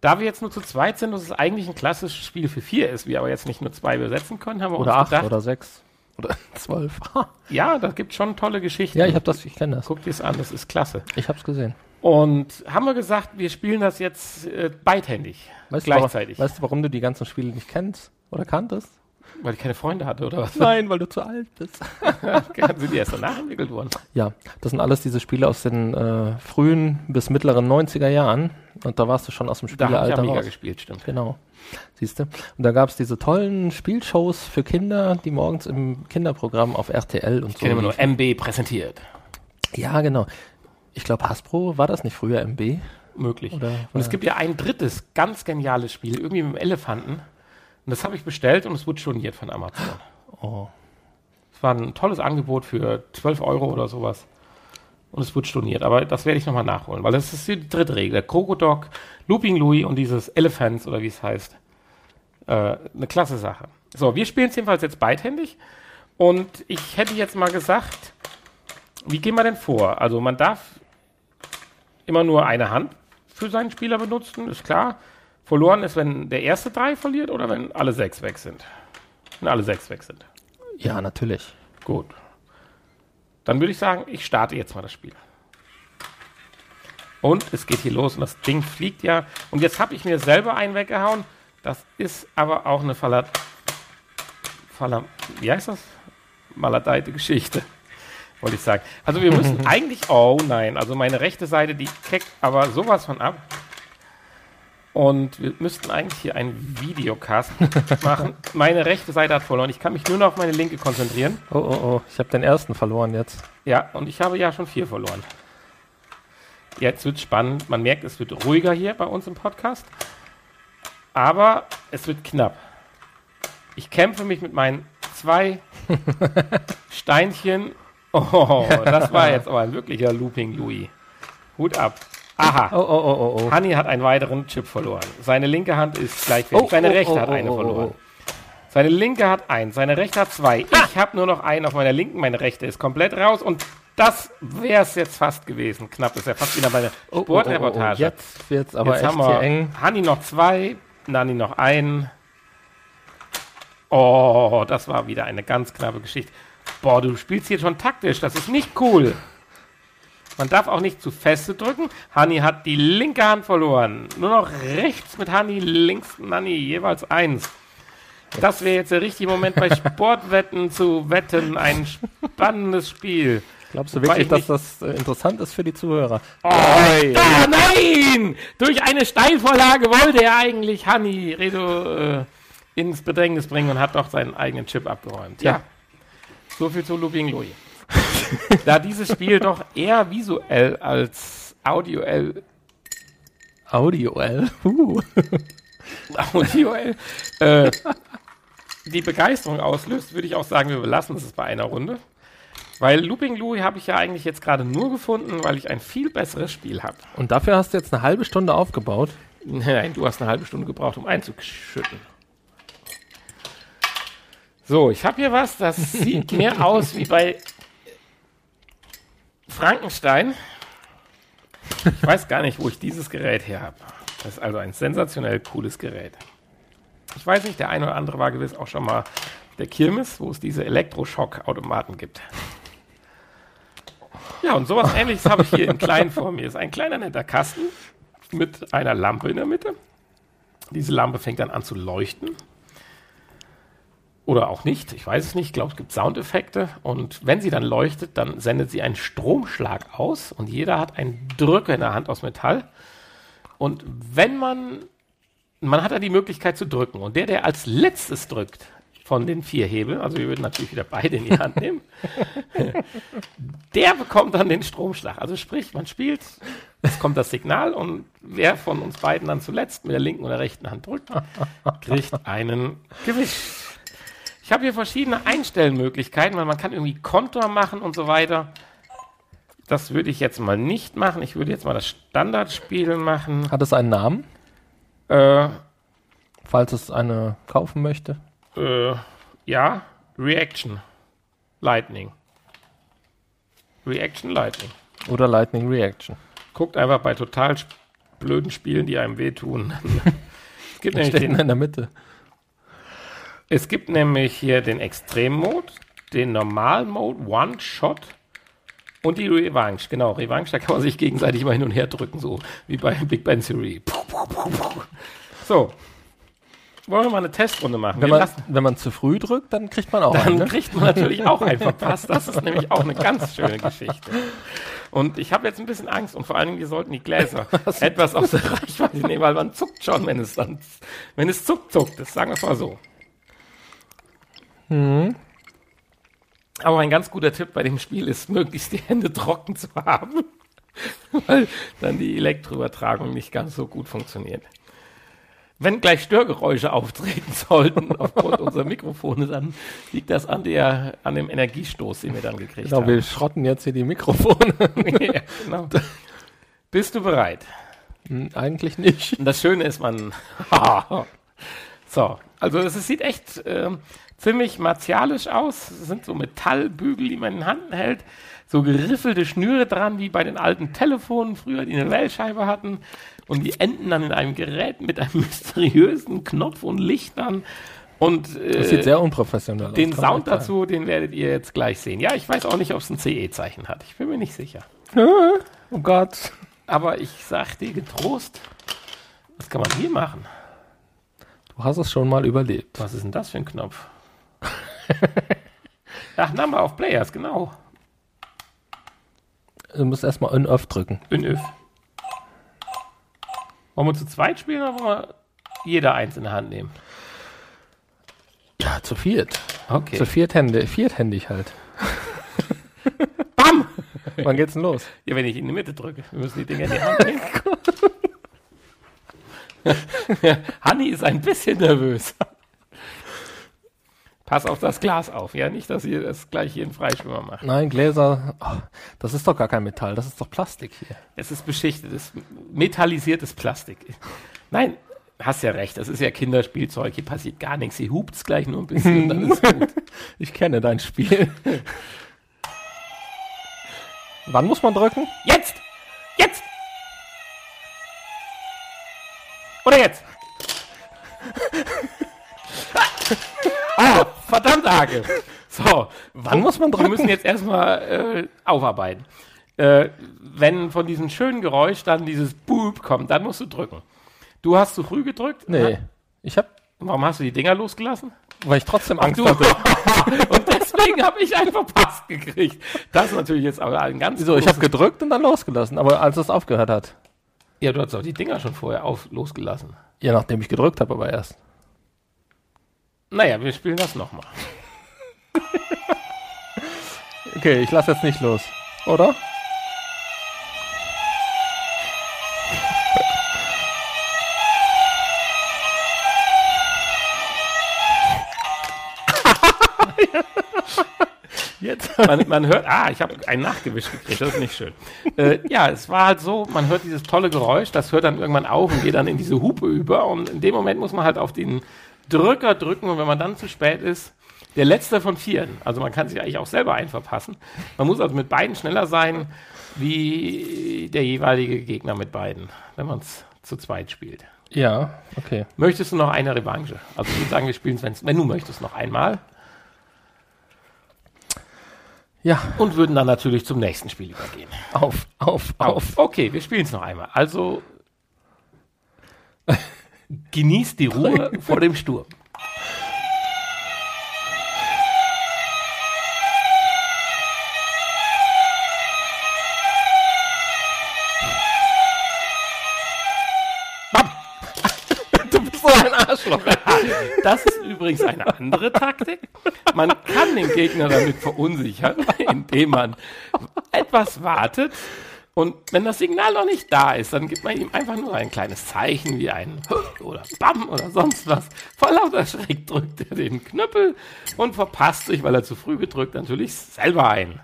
Da wir jetzt nur zu zweit sind und es eigentlich ein klassisches Spiel für vier ist, wir aber jetzt nicht nur zwei besetzen können, haben wir Oder uns acht gedacht, oder sechs. Oder zwölf. ja, da gibt schon tolle Geschichten. ja, ich habe das, ich kenne das. Guck dir es an, das ist klasse. Ich habe es gesehen. Und haben wir gesagt, wir spielen das jetzt äh, beidhändig, Weißt gleichzeitig, Du, warum- weißt du, warum du die ganzen Spiele nicht kennst oder kanntest? Weil ich keine Freunde hatte oder was? Nein, weil du zu alt bist. sind die erst danach entwickelt worden? Ja, das sind alles diese Spiele aus den äh, frühen bis mittleren 90er Jahren. Und da warst du schon aus dem Da habe ich Spielealter Amiga raus. gespielt, stimmt. Genau. Siehst du? Und da gab es diese tollen Spielshows für Kinder, die morgens im Kinderprogramm auf RTL und Ich so. kenne immer nur. MB präsentiert. Ja, genau. Ich glaube, Hasbro war das nicht früher MB? Möglich. Oder Und es gibt ja ein drittes, ganz geniales Spiel, irgendwie mit dem Elefanten. Und das habe ich bestellt und es wurde storniert von Amazon. Oh. Es war ein tolles Angebot für 12 Euro oder sowas. Und es wurde storniert. Aber das werde ich nochmal nachholen, weil das ist die dritte Regel. Der Krokodok, Looping Louis und dieses Elephants oder wie es heißt. Äh, eine klasse Sache. So, wir spielen es jedenfalls jetzt beidhändig. Und ich hätte jetzt mal gesagt, wie gehen wir denn vor? Also man darf immer nur eine Hand für seinen Spieler benutzen, ist klar. Verloren ist, wenn der erste drei verliert oder wenn alle sechs weg sind. Wenn alle sechs weg sind. Ja, natürlich. Gut. Dann würde ich sagen, ich starte jetzt mal das Spiel. Und es geht hier los und das Ding fliegt ja. Und jetzt habe ich mir selber einen weggehauen. Das ist aber auch eine Faller... Faller... Wie heißt das? Maladeite Geschichte. Wollte ich sagen. Also wir müssen eigentlich... Oh nein, also meine rechte Seite, die keckt aber sowas von ab. Und wir müssten eigentlich hier einen Videocast machen. Meine rechte Seite hat verloren. Ich kann mich nur noch auf meine linke konzentrieren. Oh, oh, oh. Ich habe den ersten verloren jetzt. Ja, und ich habe ja schon vier verloren. Jetzt wird spannend. Man merkt, es wird ruhiger hier bei uns im Podcast. Aber es wird knapp. Ich kämpfe mich mit meinen zwei Steinchen. Oh, das war jetzt aber ein wirklicher Looping Louis. Hut ab. Aha. Oh, oh, oh, oh, oh. Hanni hat einen weiteren Chip verloren. Seine linke Hand ist gleichwertig. Oh, seine oh, rechte oh, hat oh, eine oh, oh, verloren. oh. Seine linke hat eins, seine rechte hat zwei. Ich habe nur noch einen auf meiner linken, meine rechte ist komplett raus und das wäre es jetzt fast gewesen. Knapp ist ja fast wieder bei der Oh, oh, oh, oh, Sportreportage. Jetzt wird's aber jetzt echt haben wir eng. Hanni noch zwei, Nani noch einen. Oh, das war wieder eine ganz knappe Geschichte. Boah, du spielst hier schon taktisch, das ist nicht cool. Man darf auch nicht zu feste drücken. Hanni hat die linke Hand verloren. Nur noch rechts mit Hanni, links Nanni, jeweils eins. Das wäre jetzt der richtige Moment bei Sportwetten zu wetten. Ein spannendes Spiel. Glaubst du wirklich, ich dass das äh, interessant ist für die Zuhörer? Oh, ah, nein! Durch eine Steilvorlage wollte er eigentlich Hanni Redo äh, ins Bedrängnis bringen und hat doch seinen eigenen Chip abgeräumt. Ja. So viel zu Looping Louis. da dieses Spiel doch eher visuell als audioell, Audio-L. Uh. audioell äh, die Begeisterung auslöst, würde ich auch sagen, wir belassen es bei einer Runde. Weil Looping Louis habe ich ja eigentlich jetzt gerade nur gefunden, weil ich ein viel besseres Spiel habe. Und dafür hast du jetzt eine halbe Stunde aufgebaut. Nein, du hast eine halbe Stunde gebraucht, um einzuschütten. So, ich habe hier was, das sieht mehr aus wie bei Frankenstein. Ich weiß gar nicht, wo ich dieses Gerät her habe. Das ist also ein sensationell cooles Gerät. Ich weiß nicht, der eine oder andere war gewiss auch schon mal der Kirmes, wo es diese Elektroschock-Automaten gibt. Ja, und sowas ähnliches habe ich hier in klein vor mir. Ist ein kleiner netter Kasten mit einer Lampe in der Mitte. Diese Lampe fängt dann an zu leuchten. Oder auch nicht, ich weiß es nicht. Ich glaube, es gibt Soundeffekte. Und wenn sie dann leuchtet, dann sendet sie einen Stromschlag aus. Und jeder hat einen Drücker in der Hand aus Metall. Und wenn man, man hat dann die Möglichkeit zu drücken. Und der, der als letztes drückt, von den vier Hebeln, also wir würden natürlich wieder beide in die Hand nehmen, der bekommt dann den Stromschlag. Also sprich, man spielt, es kommt das Signal und wer von uns beiden dann zuletzt mit der linken oder rechten Hand drückt, kriegt einen Gewicht. Ich habe hier verschiedene Einstellmöglichkeiten, weil man kann irgendwie Kontor machen und so weiter. Das würde ich jetzt mal nicht machen. Ich würde jetzt mal das Standardspiel machen. Hat es einen Namen, Äh, falls es eine kaufen möchte? Äh, ja, Reaction. Lightning. Reaction Lightning. Oder Lightning Reaction? Guckt einfach bei total blöden Spielen, die einem wehtun. es, gibt nämlich den, in der Mitte. Es gibt nämlich hier den Extrem-Mode, den Normal-Mode, One-Shot und die Revanche. Genau, Revanche, da kann man sich gegenseitig mal hin und her drücken, so wie bei Big Bang Theory. So. Wollen wir mal eine Testrunde machen? Wenn man, wenn man zu früh drückt, dann kriegt man auch dann einen. Ne? kriegt man natürlich auch einen verpasst. Das ist nämlich auch eine ganz schöne Geschichte. Und ich habe jetzt ein bisschen Angst und vor allen Dingen, wir sollten die Gläser etwas aus der Reichweite nehmen, weil man zuckt schon, wenn es dann, wenn es zuckt, zuckt es, sagen wir es mal so. Aber ein ganz guter Tipp bei dem Spiel ist, möglichst die Hände trocken zu haben, weil dann die Elektroübertragung nicht ganz so gut funktioniert. Wenn gleich Störgeräusche auftreten sollten aufgrund unserer Mikrofone, dann liegt das an, der, an dem Energiestoß, den wir dann gekriegt Genau, haben. wir schrotten jetzt hier die Mikrofone. ja, genau. Bist du bereit? Hm, Eigentlich nicht. Und das Schöne ist, man. so, also es sieht echt ähm, ziemlich martialisch aus. Es sind so Metallbügel, die man in den Händen hält. So geriffelte Schnüre dran, wie bei den alten Telefonen früher, die eine Wählscheibe hatten. Und die enden dann in einem Gerät mit einem mysteriösen Knopf und Lichtern. Und äh, Das sieht sehr unprofessionell aus. den Sound dazu, den werdet ihr jetzt gleich sehen. Ja, ich weiß auch nicht, ob es ein CE-Zeichen hat. Ich bin mir nicht sicher. Oh Gott. Aber ich sag dir getrost, was kann man hier machen? Du hast es schon mal überlebt. Was ist denn das für ein Knopf? Ach, Number of Players, genau. Du musst erstmal On-Off drücken. In Öf. Wollen wir zu zweit spielen oder wollen wir jeder eins in der Hand nehmen? Ja, zu viert. Okay. Zu vierthändig, vierthändig halt. Bam! Wann geht's denn los? Ja, wenn ich in die Mitte drücke. Wir müssen die Dinger in die Hand nehmen. Hanni ist ein bisschen nervös. Pass auf das Glas auf. Ja, nicht, dass ihr das gleich hier in Freischwimmer macht. Nein, Gläser. Oh, das ist doch gar kein Metall, das ist doch Plastik hier. Es ist beschichtetes, metallisiertes Plastik. Nein, hast ja recht. Das ist ja Kinderspielzeug. Hier passiert gar nichts. Hier hupt's gleich nur ein bisschen und dann ist gut. Ich kenne dein Spiel. Wann muss man drücken? Jetzt! Jetzt! Oder jetzt? ah, verdammt, Hake. So, Wann muss man wir drücken? müssen jetzt erstmal äh, aufarbeiten. Äh, wenn von diesem schönen Geräusch dann dieses Boop kommt, dann musst du drücken. Du hast zu früh gedrückt? Nee. Ich hab. Warum hast du die Dinger losgelassen? Weil ich trotzdem Angst Du. hatte. und deswegen habe ich einen verpasst gekriegt. Das ist natürlich jetzt aber ein ganz So, ich habe gedrückt und dann losgelassen, aber als es aufgehört hat. Ja, du hast doch die Dinger schon vorher auf, losgelassen. Ja, nachdem ich gedrückt habe, aber erst. Naja, wir spielen das nochmal. Okay, ich lasse jetzt nicht los. Oder? Jetzt. Man, man hört, ah, ich habe einen Nachgewisch gekriegt, das ist nicht schön. Äh, ja, es war halt so, man hört dieses tolle Geräusch, das hört dann irgendwann auf und geht dann in diese Hupe über und in dem Moment muss man halt auf den Drücker drücken und wenn man dann zu spät ist, der letzte von vieren, also man kann sich eigentlich auch selber einen verpassen. Man muss also mit beiden schneller sein wie der jeweilige Gegner mit beiden, wenn man es zu zweit spielt. Ja, okay. Möchtest du noch eine Revanche? Also ich würde sagen, wir spielen es, wenn du möchtest, noch einmal Ja, und würden dann natürlich zum nächsten Spiel übergehen. auf, auf, auf. Okay, wir spielen es noch einmal. Also genießt die Ruhe vor dem Sturm. Du bist so ein Arschloch. Das ist übrigens eine andere Taktik. Man kann den Gegner damit verunsichern, indem man etwas wartet. Und wenn das Signal noch nicht da ist, dann gibt man ihm einfach nur ein kleines Zeichen wie ein oder Bam oder sonst was. Vor lauter Schreck drückt er den Knüppel und verpasst sich, weil er zu früh gedrückt, natürlich selber ein.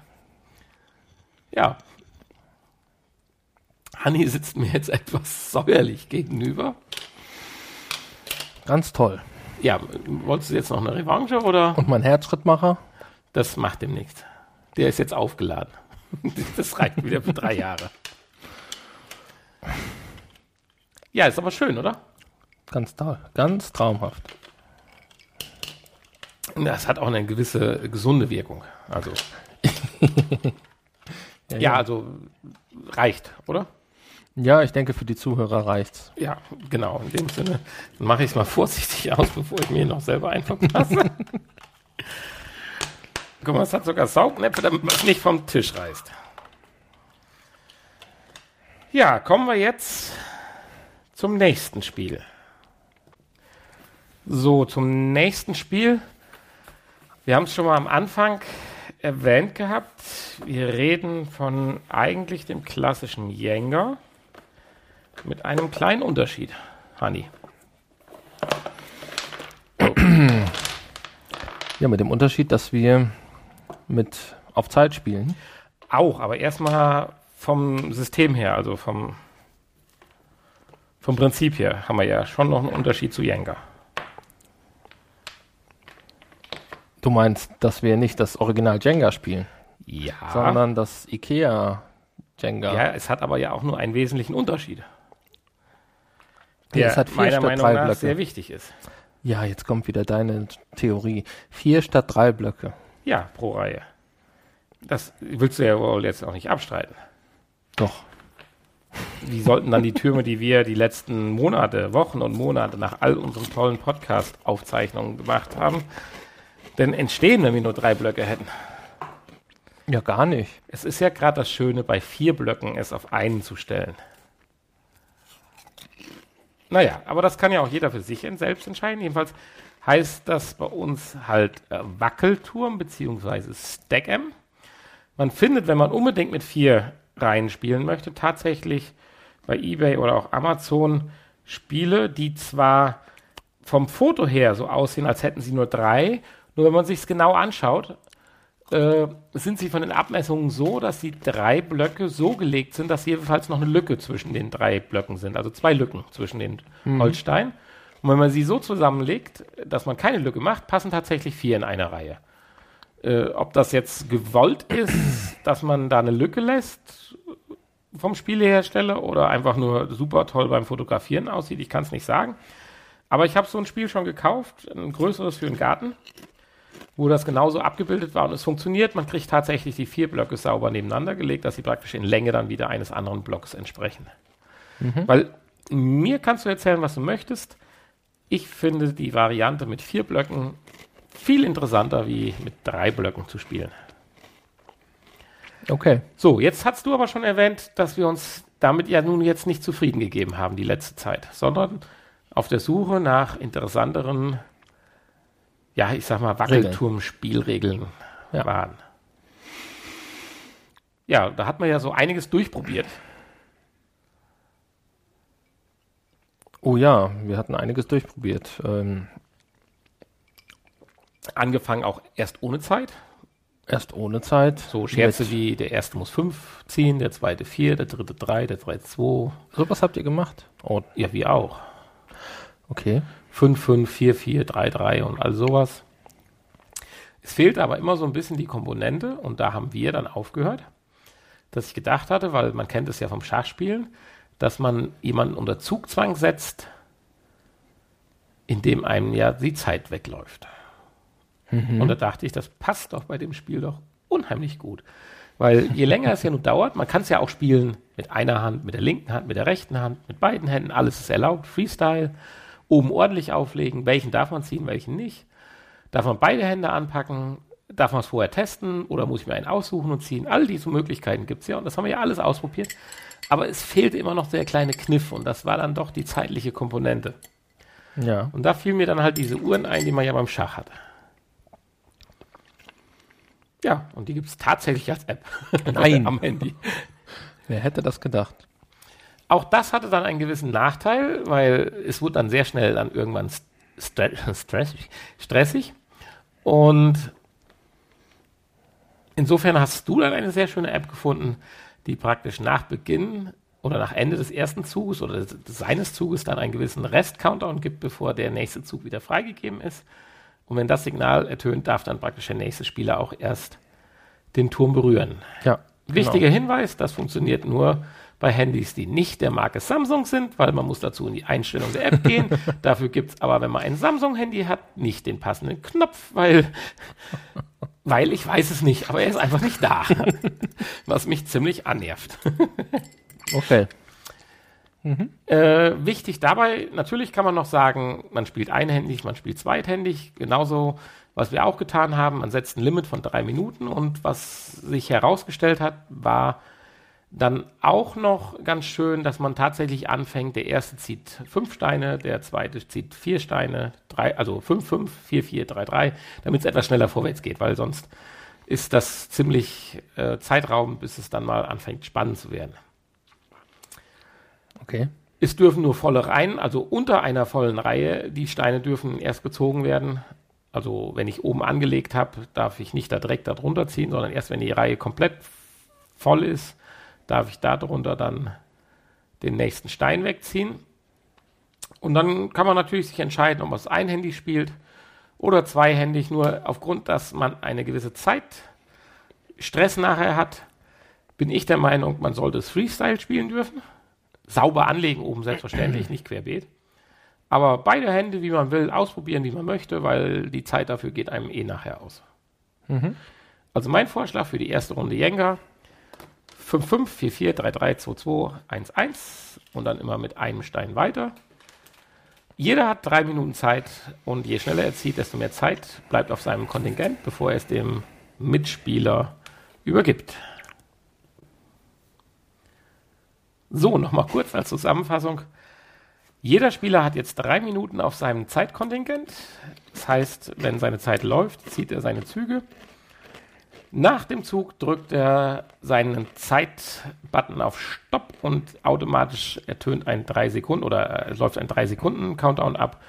Ja. Hanni sitzt mir jetzt etwas säuerlich gegenüber. Ganz toll. Ja, wolltest du jetzt noch eine Revanche oder? Und mein Herzschrittmacher? Das macht dem nichts. Der ist jetzt aufgeladen. Das reicht wieder für drei Jahre. Ja, ist aber schön, oder? Ganz toll. Ganz traumhaft. Das hat auch eine gewisse gesunde Wirkung. Also, ja, also reicht, oder? Ja, ich denke, für die Zuhörer reicht's. Ja, genau. In dem Sinne dann mache ich es mal vorsichtig aus, bevor ich mir noch selber einen verpasse. Guck mal, es hat sogar Saugnäpfe, damit man es nicht vom Tisch reißt. Ja, kommen wir jetzt zum nächsten Spiel. So, zum nächsten Spiel. Wir haben es schon mal am Anfang erwähnt gehabt. Wir reden von eigentlich dem klassischen Jenga mit einem kleinen Unterschied, Hani. Ja, mit dem Unterschied, dass wir mit auf Zeit spielen. Auch, aber erstmal vom System her, also vom, vom Prinzip her, haben wir ja schon noch einen Unterschied zu Jenga. Du meinst, dass wir nicht das Original Jenga spielen, Ja, sondern das Ikea Jenga. ja, es hat aber ja auch nur einen wesentlichen Unterschied. Ja, es hat vier meiner statt Meinung drei nach Blöcke. sehr wichtig ist. Ja, jetzt kommt wieder deine Theorie. Vier statt drei Blöcke. Ja, pro Reihe. Das willst du ja wohl jetzt auch nicht abstreiten. Doch. Wie sollten dann die Türme, die wir die letzten Monate, Wochen und Monate nach all unseren tollen Podcast-Aufzeichnungen gemacht haben, denn entstehen, wenn wir nur drei Blöcke hätten? Ja, gar nicht. Es ist ja gerade das Schöne, bei vier Blöcken es auf einen zu stellen. Naja, aber das kann ja auch jeder für sich selbst entscheiden. Jedenfalls heißt das bei uns halt äh, Wackelturm bzw. Stack'em. Man findet, wenn man unbedingt mit vier Reihen spielen möchte, tatsächlich bei eBay oder auch Amazon Spiele, die zwar vom Foto her so aussehen, als hätten sie nur drei, nur wenn man sich es genau anschaut, äh, sind sie von den Abmessungen so, dass die drei Blöcke so gelegt sind, dass jedenfalls noch eine Lücke zwischen den drei Blöcken sind. Also zwei Lücken zwischen den Holzsteinen. Und wenn man sie so zusammenlegt, dass man keine Lücke macht, passen tatsächlich vier in einer Reihe. Äh, ob das jetzt gewollt ist, dass man da eine Lücke lässt vom Spielehersteller oder einfach nur super toll beim Fotografieren aussieht, ich kann es nicht sagen. Aber ich habe so ein Spiel schon gekauft, ein größeres für den Garten wo das genauso abgebildet war und es funktioniert. Man kriegt tatsächlich die vier Blöcke sauber nebeneinander gelegt, dass sie praktisch in Länge dann wieder eines anderen Blocks entsprechen. Weil mir kannst du erzählen, was du möchtest. Ich finde die Variante mit vier Blöcken viel interessanter, wie mit drei Blöcken zu spielen. Okay. So, jetzt hast du aber schon erwähnt, dass wir uns damit ja nun jetzt nicht zufrieden gegeben haben die letzte Zeit, sondern auf der Suche nach interessanteren, ja, ich sag mal, Wackelturm-Spielregeln Ja. waren. Ja, da hat man ja so einiges durchprobiert. Oh ja, wir hatten einiges durchprobiert. Ähm, Angefangen auch erst ohne Zeit. erst ohne Zeit. So Scherze wie der erste muss fünf ziehen, der zweite vier, der dritte drei, der zweite zwei. Sowas habt ihr gemacht? Oh, Ja, wie auch. okay. 5, 5, 4, 4, 3, 3 und all sowas. Es fehlte aber immer so ein bisschen die Komponente und da haben wir dann aufgehört, dass ich gedacht hatte, weil man kennt es ja vom Schachspielen, dass man jemanden unter Zugzwang setzt, indem einem ja die Zeit wegläuft. Und da dachte ich, das passt doch bei dem Spiel doch unheimlich gut. Weil je länger es ja nun dauert, man kann es ja auch spielen mit einer Hand, mit der linken Hand, mit der rechten Hand, mit beiden Händen, alles ist erlaubt, Freestyle, oben ordentlich auflegen, welchen darf man ziehen, welchen nicht. Darf man beide Hände anpacken, darf man es vorher testen oder muss ich mir einen aussuchen und ziehen. All diese Möglichkeiten gibt es ja und das haben wir ja alles ausprobiert. Aber es fehlte immer noch der kleine Kniff und das war dann doch die zeitliche Komponente. Ja. Und da fielen mir dann halt diese Uhren ein, die man ja beim Schach hatte. Ja, und die gibt es tatsächlich als App. Nein. Am Handy. Wer hätte das gedacht? Auch das hatte dann einen gewissen Nachteil, weil es wurde dann sehr schnell dann irgendwann stre stressig, stressig. Und insofern hast du dann eine sehr schöne App gefunden, die praktisch nach Beginn oder nach Ende des ersten Zuges oder des, seines Zuges dann einen gewissen Rest-Countdown gibt, bevor der nächste Zug wieder freigegeben ist. Und wenn das Signal ertönt, darf dann praktisch der nächste Spieler auch erst den Turm berühren. Ja. Wichtiger Hinweis, das funktioniert nur bei Handys, die nicht der Marke Samsung sind, weil man muss dazu in die Einstellung der App gehen. Dafür gibt es aber, wenn man ein Samsung-Handy hat, nicht den passenden Knopf, weil, weil ich weiß es nicht, aber er ist einfach nicht da. Was mich ziemlich annervt. Okay. Äh, wichtig dabei, natürlich kann man noch sagen, man spielt einhändig, man spielt zweithändig. Genauso, was wir auch getan haben, man setzt ein Limit von drei Minuten und was sich herausgestellt hat, war dann auch noch ganz schön, dass man tatsächlich anfängt, der erste zieht fünf Steine, der zweite zieht vier Steine, drei, also fünf, fünf, vier, vier, drei, drei, damit es etwas schneller vorwärts geht, weil sonst ist das ziemlich äh, Zeitraum, bis es dann mal anfängt spannend zu werden. Okay. Es dürfen nur volle Reihen, also unter einer vollen Reihe, die Steine dürfen erst gezogen werden. Also wenn ich oben angelegt habe, darf ich nicht da direkt darunter ziehen, sondern erst wenn die Reihe komplett voll ist, darf ich darunter dann den nächsten Stein wegziehen. Und dann kann man natürlich sich entscheiden, ob man es einhändig spielt oder zweihändig. Nur aufgrund, dass man eine gewisse Zeit Stress nachher hat, bin ich der Meinung, man sollte es Freestyle spielen dürfen sauber anlegen oben, selbstverständlich, nicht querbeet. Aber beide Hände, wie man will, ausprobieren, wie man möchte, weil die Zeit dafür geht einem eh nachher aus. Also mein Vorschlag für die erste Runde Jenga 5-5, 4-4, 3-3, 2-2, 1-1 und dann immer mit einem Stein weiter. Jeder hat drei Minuten Zeit und je schneller er zieht, desto mehr Zeit bleibt auf seinem Kontingent, bevor er es dem Mitspieler übergibt. So, nochmal kurz als Zusammenfassung. Jeder Spieler hat jetzt drei Minuten auf seinem Zeitkontingent. Das heißt, wenn seine Zeit läuft, zieht er seine Züge. Nach dem Zug drückt er seinen Zeitbutton auf Stopp und automatisch ertönt ein 3 Sekunden oder äh, läuft ein 3 Sekunden Countdown ab.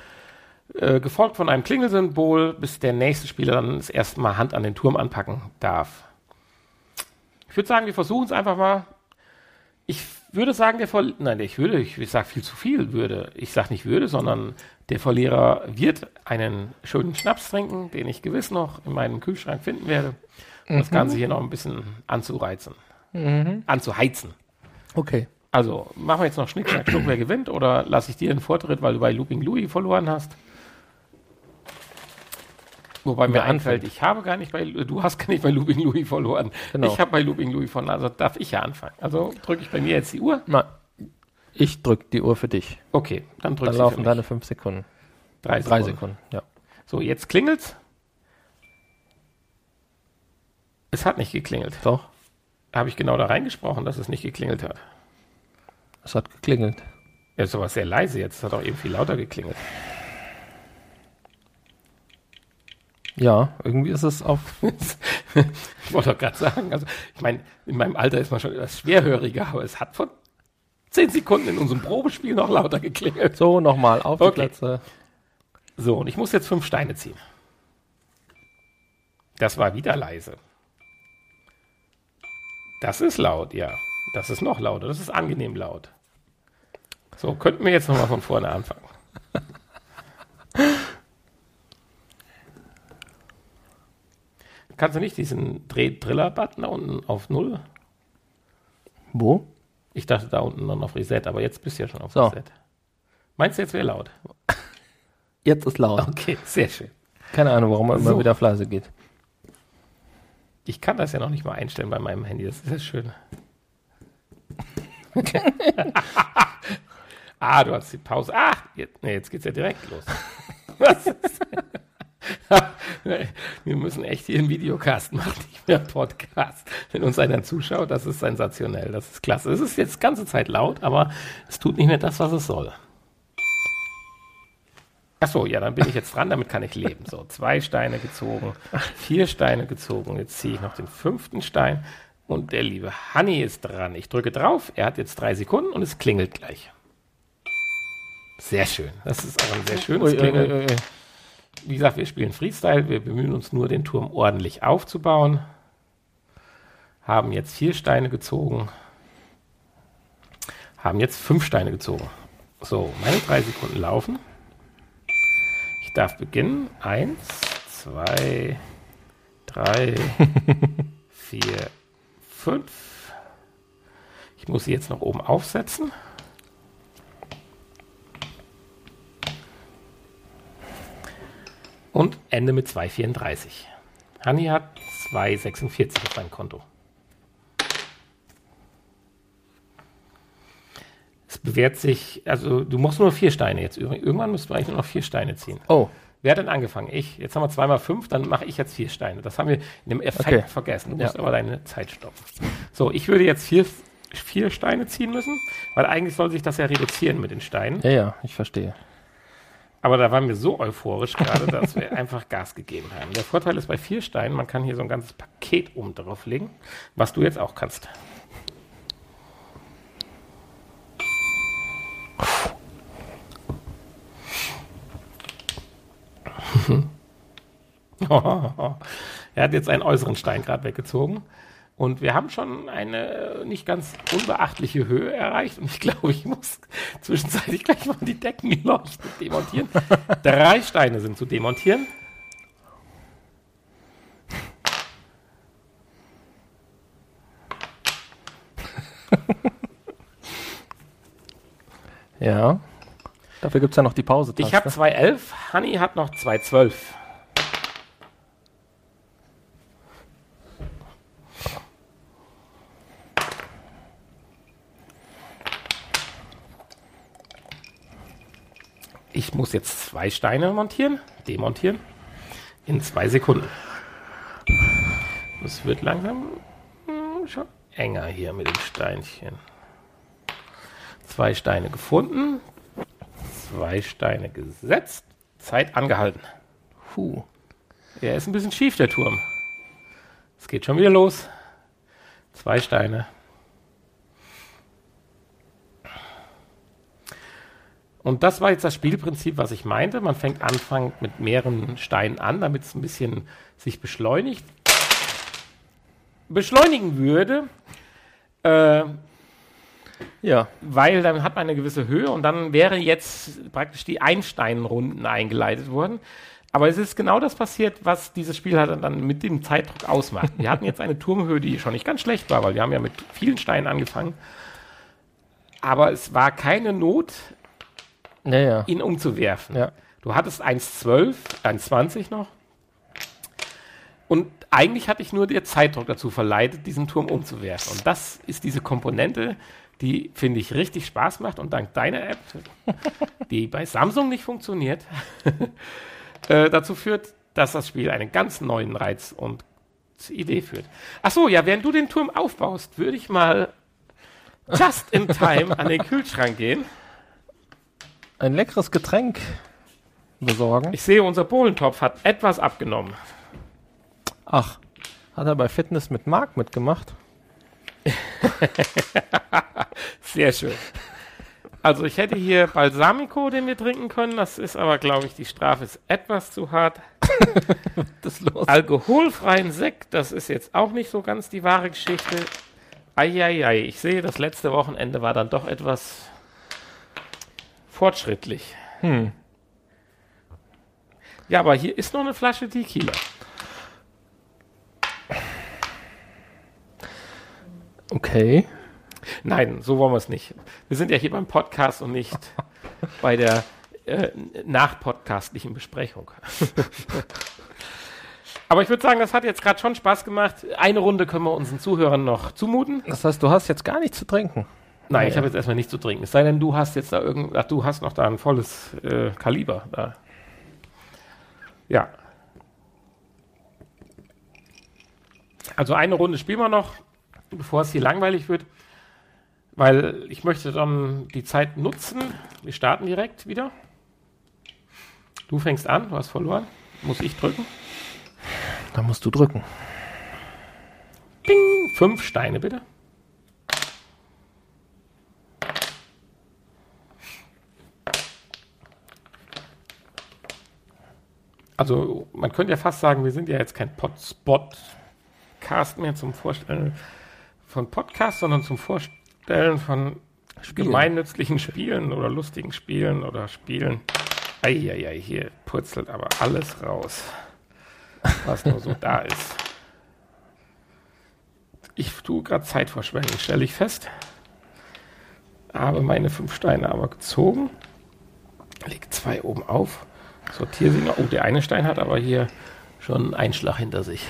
Äh, gefolgt von einem Klingelsymbol, bis der nächste Spieler dann das erste Mal Hand an den Turm anpacken darf. Ich würde sagen, wir versuchen es einfach mal. Ich würde sagen, der Verlierer, nein, ich würde, ich, ich sage viel zu viel würde. Ich sage nicht würde, sondern der Verlierer wird einen schönen Schnaps trinken, den ich gewiss noch in meinem Kühlschrank finden werde, das Ganze hier noch ein bisschen anzureizen, anzuheizen. Okay. Also, machen wir jetzt noch Schnick, Schnack, Schnuck, wer gewinnt, oder lasse ich dir den Vortritt, weil du bei Looping Louis verloren hast? Wobei mir Wer einfällt, ich habe gar nicht bei, du hast gar nicht bei Looping Louis verloren. Genau. Ich habe bei Looping Louis verloren, also darf ich ja anfangen. Also drücke ich bei mir jetzt die Uhr. Na, ich drück die Uhr für dich. Okay, dann drücke Dann ich laufen für mich. deine fünf Sekunden. Drei Drei Sekunden. Sekunden, ja. So, jetzt klingelt's. Es hat nicht geklingelt. Doch, Habe ich genau da reingesprochen, dass es nicht geklingelt hat. es hat geklingelt. Ja, ist aber sehr leise jetzt. Es hat auch eben viel lauter geklingelt. Ja, irgendwie ist es auf. ich wollte doch gerade sagen, also ich meine, in meinem Alter ist man schon etwas schwerhöriger, aber es hat vor zehn Sekunden in unserem Probespiel noch lauter geklingelt. So, nochmal auf Okay. die Plätze. So, und ich muss jetzt fünf Steine ziehen. Das war wieder leise. Das ist laut, ja. Das ist noch lauter. Das ist angenehm laut. So, könnten wir jetzt nochmal von vorne anfangen. Kannst du nicht diesen Dreh-Driller-Button da unten auf Null? Wo? Ich dachte da unten noch auf Reset, aber jetzt bist du ja schon auf So. Reset. Meinst du, jetzt wäre laut? Jetzt ist laut. Okay, sehr schön. Keine Ahnung, warum immer So. wieder auf leise geht. Ich kann das ja noch nicht mal einstellen bei meinem Handy. Das ist ja schön. ah, du hast die Pause. Ah, jetzt, nee, jetzt geht's ja direkt los. Was ist Wir müssen echt hier einen Videocast machen, nicht mehr einen Podcast. Wenn uns einer zuschaut, das ist sensationell. Das ist klasse. Es ist jetzt die ganze Zeit laut, aber es tut nicht mehr das, was es soll. Ach so, ja, dann bin ich jetzt dran, damit kann ich leben. So, zwei Steine gezogen, vier Steine gezogen. Jetzt ziehe ich noch den fünften Stein und der liebe Hanni ist dran. Ich drücke drauf, er hat jetzt drei Sekunden und es klingelt gleich. Sehr schön. Das ist auch ein sehr schönes Klingeln. Wie gesagt, wir spielen Freestyle. Wir bemühen uns nur, den Turm ordentlich aufzubauen. Haben jetzt vier Steine gezogen. Haben jetzt fünf Steine gezogen. So, meine drei Sekunden laufen. Ich darf beginnen. Eins, zwei, drei, vier, fünf. Ich muss sie jetzt noch oben aufsetzen. Und Ende mit 2,34. Hanni hat 2,46 auf seinem Konto. Es bewährt sich, also du musst nur vier Steine jetzt. Ir- Irgendwann müsst du eigentlich nur noch vier Steine ziehen. Oh, Wer hat denn angefangen? Ich. Jetzt haben wir zweimal fünf, dann mache ich jetzt vier Steine. Das haben wir in dem Effekt Okay. vergessen. Du Ja. musst aber deine Zeit stoppen. So, ich würde jetzt vier, vier Steine ziehen müssen, weil eigentlich soll sich das ja reduzieren mit den Steinen. ja, ja, ich verstehe. Aber da waren wir so euphorisch gerade, dass wir einfach Gas gegeben haben. Der Vorteil ist bei vier Steinen, man kann hier so ein ganzes Paket oben drauf legen, was du jetzt auch kannst. er hat jetzt einen äußeren Stein gerade weggezogen. Und wir haben schon eine nicht ganz unbeachtliche Höhe erreicht. Und ich glaube, ich muss zwischenzeitlich gleich mal die Deckenleuchte demontieren. Drei Steine sind zu demontieren. Ja. Dafür gibt es ja noch die Pause. Ich habe 2,11, Hanni hat noch 2,12. Ich muss jetzt zwei Steine montieren, demontieren, in zwei Sekunden. Es wird langsam hm, schon enger hier mit den Steinchen. Zwei Steine gefunden, Zwei Steine gesetzt. Zeit angehalten. Puh. Er ist ein bisschen schief, der Turm. Es geht schon wieder los. Zwei Steine. Und das war jetzt das Spielprinzip, was ich meinte. Man fängt Anfang mit mehreren Steinen an, damit es ein bisschen sich beschleunigt. Beschleunigen würde. Äh, Ja. weil dann hat man eine gewisse Höhe und dann wäre jetzt praktisch die Einsteinrunden eingeleitet worden. Aber es ist genau das passiert, was dieses Spiel halt dann mit dem Zeitdruck ausmacht. Wir hatten jetzt eine Turmhöhe, die schon nicht ganz schlecht war, weil wir haben ja mit vielen Steinen angefangen. Aber es war keine Not, Ja, ja. ihn umzuwerfen. Ja. Du hattest 1,12, 1,20 noch. Und eigentlich hatte ich nur der Zeitdruck dazu verleitet, diesen Turm umzuwerfen. Und das ist diese Komponente, die, finde ich, richtig Spaß macht und dank deiner App, die bei Samsung nicht funktioniert, äh, dazu führt, dass das Spiel einen ganz neuen Reiz und Idee führt. Ach so, ja, während du den Turm aufbaust, würde ich mal just in time an den Kühlschrank gehen. Ein leckeres Getränk besorgen. Ich sehe, unser Bohlentopf hat etwas abgenommen. Ach, hat er bei Fitness mit Marc mitgemacht? Sehr schön. Also ich hätte hier Balsamico, den wir trinken können. Das ist aber, glaube ich, die Strafe ist etwas zu hart. das los. Alkoholfreien Sekt, das ist jetzt auch nicht so ganz die wahre Geschichte. Eieiei, ich sehe, das letzte Wochenende war dann doch etwas fortschrittlich. Hm. Ja, aber hier ist noch eine Flasche Tequila. Okay. Nein, so wollen wir es nicht. Wir sind ja hier beim Podcast und nicht bei der äh, nachpodcastlichen Besprechung. Aber ich würde sagen, das hat jetzt gerade schon Spaß gemacht. Eine Runde können wir unseren Zuhörern noch zumuten. Das heißt, du hast jetzt gar nichts zu trinken. Nein, ich habe jetzt erstmal nichts zu trinken. Es sei denn, du hast jetzt da irgend, ach, du hast noch da ein volles äh, Kaliber da. Ja. Also eine Runde spielen wir noch, bevor es hier langweilig wird, weil ich möchte dann die Zeit nutzen. Wir starten direkt wieder. Du fängst an, du hast verloren. Muss ich drücken? Da musst du drücken. Ding, fünf Steine bitte. Also man könnte ja fast sagen, wir sind ja jetzt kein Podspot-Cast mehr zum Vorstellen von Podcasts, sondern zum Vorstellen von Spielen. gemeinnützlichen Spielen oder lustigen Spielen oder Spielen. Eieiei, hier purzelt aber alles raus, was nur so da ist. Ich tue gerade Zeitverschwendung, stelle ich fest. Habe meine fünf Steine aber gezogen. Leg zwei oben auf. Sortiere sie noch. Oh, der eine Stein hat aber hier schon einen Einschlag hinter sich.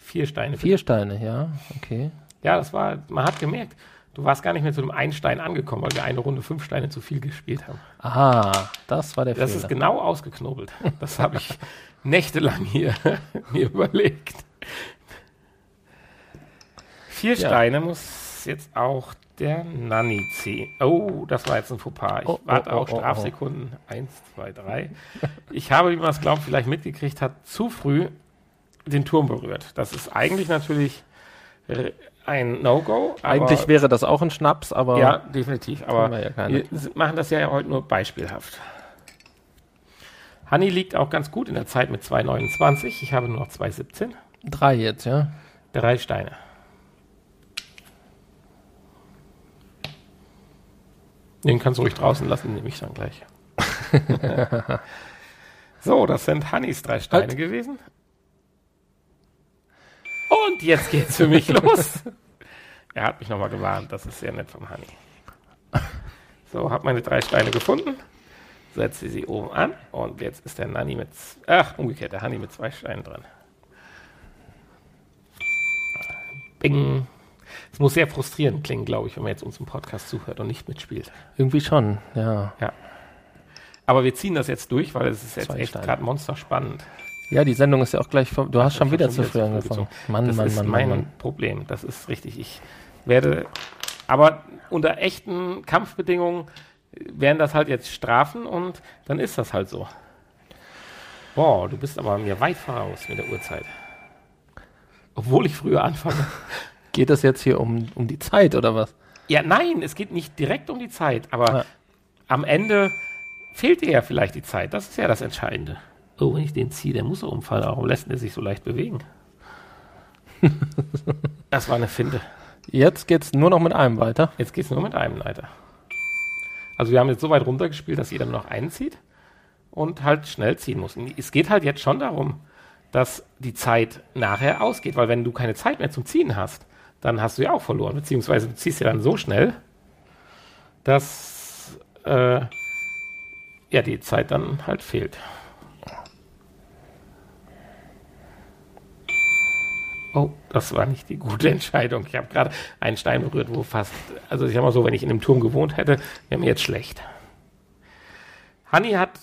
Vier Steine. Vier Steine, ja, okay. Ja, das war, man hat gemerkt, du warst gar nicht mehr zu dem einen Stein angekommen, weil wir eine Runde fünf Steine zu viel gespielt haben. Aha, das war der das Fehler. Das ist genau ausgeknobelt. Das habe ich nächtelang hier mir überlegt. Vier ja. Steine muss jetzt auch der Nanny ziehen. Oh, das war jetzt ein Fauxpas. Ich oh, warte oh, auch oh, oh, Strafsekunden. Eins, zwei, drei. Ich habe, wie man es glaubt, vielleicht mitgekriegt hat, zu früh den Turm berührt. Das ist eigentlich natürlich ein No-Go. Eigentlich wäre das auch ein Schnaps, aber. Ja, definitiv. Aber wir, ja wir machen das ja heute nur beispielhaft. Honey liegt auch ganz gut in der Zeit mit 2,29. Ich habe nur noch 2,17. Drei jetzt, ja? Drei Steine. Den kannst du ruhig draußen lassen, nehme ich dann gleich. so, das sind Honeys drei Steine halt. gewesen. Und jetzt geht's für mich los. Er hat mich nochmal gewarnt, das ist sehr nett vom Honey. So, habe meine drei Steine gefunden, setze sie oben an und jetzt ist der Nanny mit, ach, umgekehrt, der Honey mit zwei Steinen dran. Bing. Es muss sehr frustrierend klingen, glaube ich, wenn man jetzt uns im Podcast zuhört und nicht mitspielt. Irgendwie schon, ja. Ja. Aber wir ziehen das jetzt durch, weil es ist jetzt Zwei echt gerade monster spannend. Ja, die Sendung ist ja auch gleich. Du hast schon wieder zu früh angefangen. Mann, das Mann, ist Mann, mein Mann. Problem. Das ist richtig. Ich werde, aber unter echten Kampfbedingungen wären das halt jetzt Strafen und dann ist das halt so. Boah, du bist aber mir weit voraus mit der Uhrzeit. Obwohl ich früher anfange. Geht das jetzt hier um, um die Zeit oder was? Ja, nein, es geht nicht direkt um die Zeit, aber ja. am Ende fehlt dir ja vielleicht die Zeit. Das ist ja das Entscheidende. Oh, wenn ich den ziehe, der muss er umfallen. Warum lässt er sich so leicht bewegen? das war eine Finte. Jetzt geht es nur noch mit einem weiter. Jetzt geht es nur mit einem weiter. Also wir haben jetzt so weit runtergespielt, dass jeder nur noch einen zieht und halt schnell ziehen muss. Es geht halt jetzt schon darum, dass die Zeit nachher ausgeht, weil wenn du keine Zeit mehr zum Ziehen hast, dann hast du ja auch verloren. Beziehungsweise du ziehst ja dann so schnell, dass äh, ja die Zeit dann halt fehlt. Oh, das war nicht die gute Entscheidung. Ich habe gerade einen Stein berührt, wo fast, also ich sag mal so, wenn ich in einem Turm gewohnt hätte, wäre mir jetzt schlecht. Hanni hat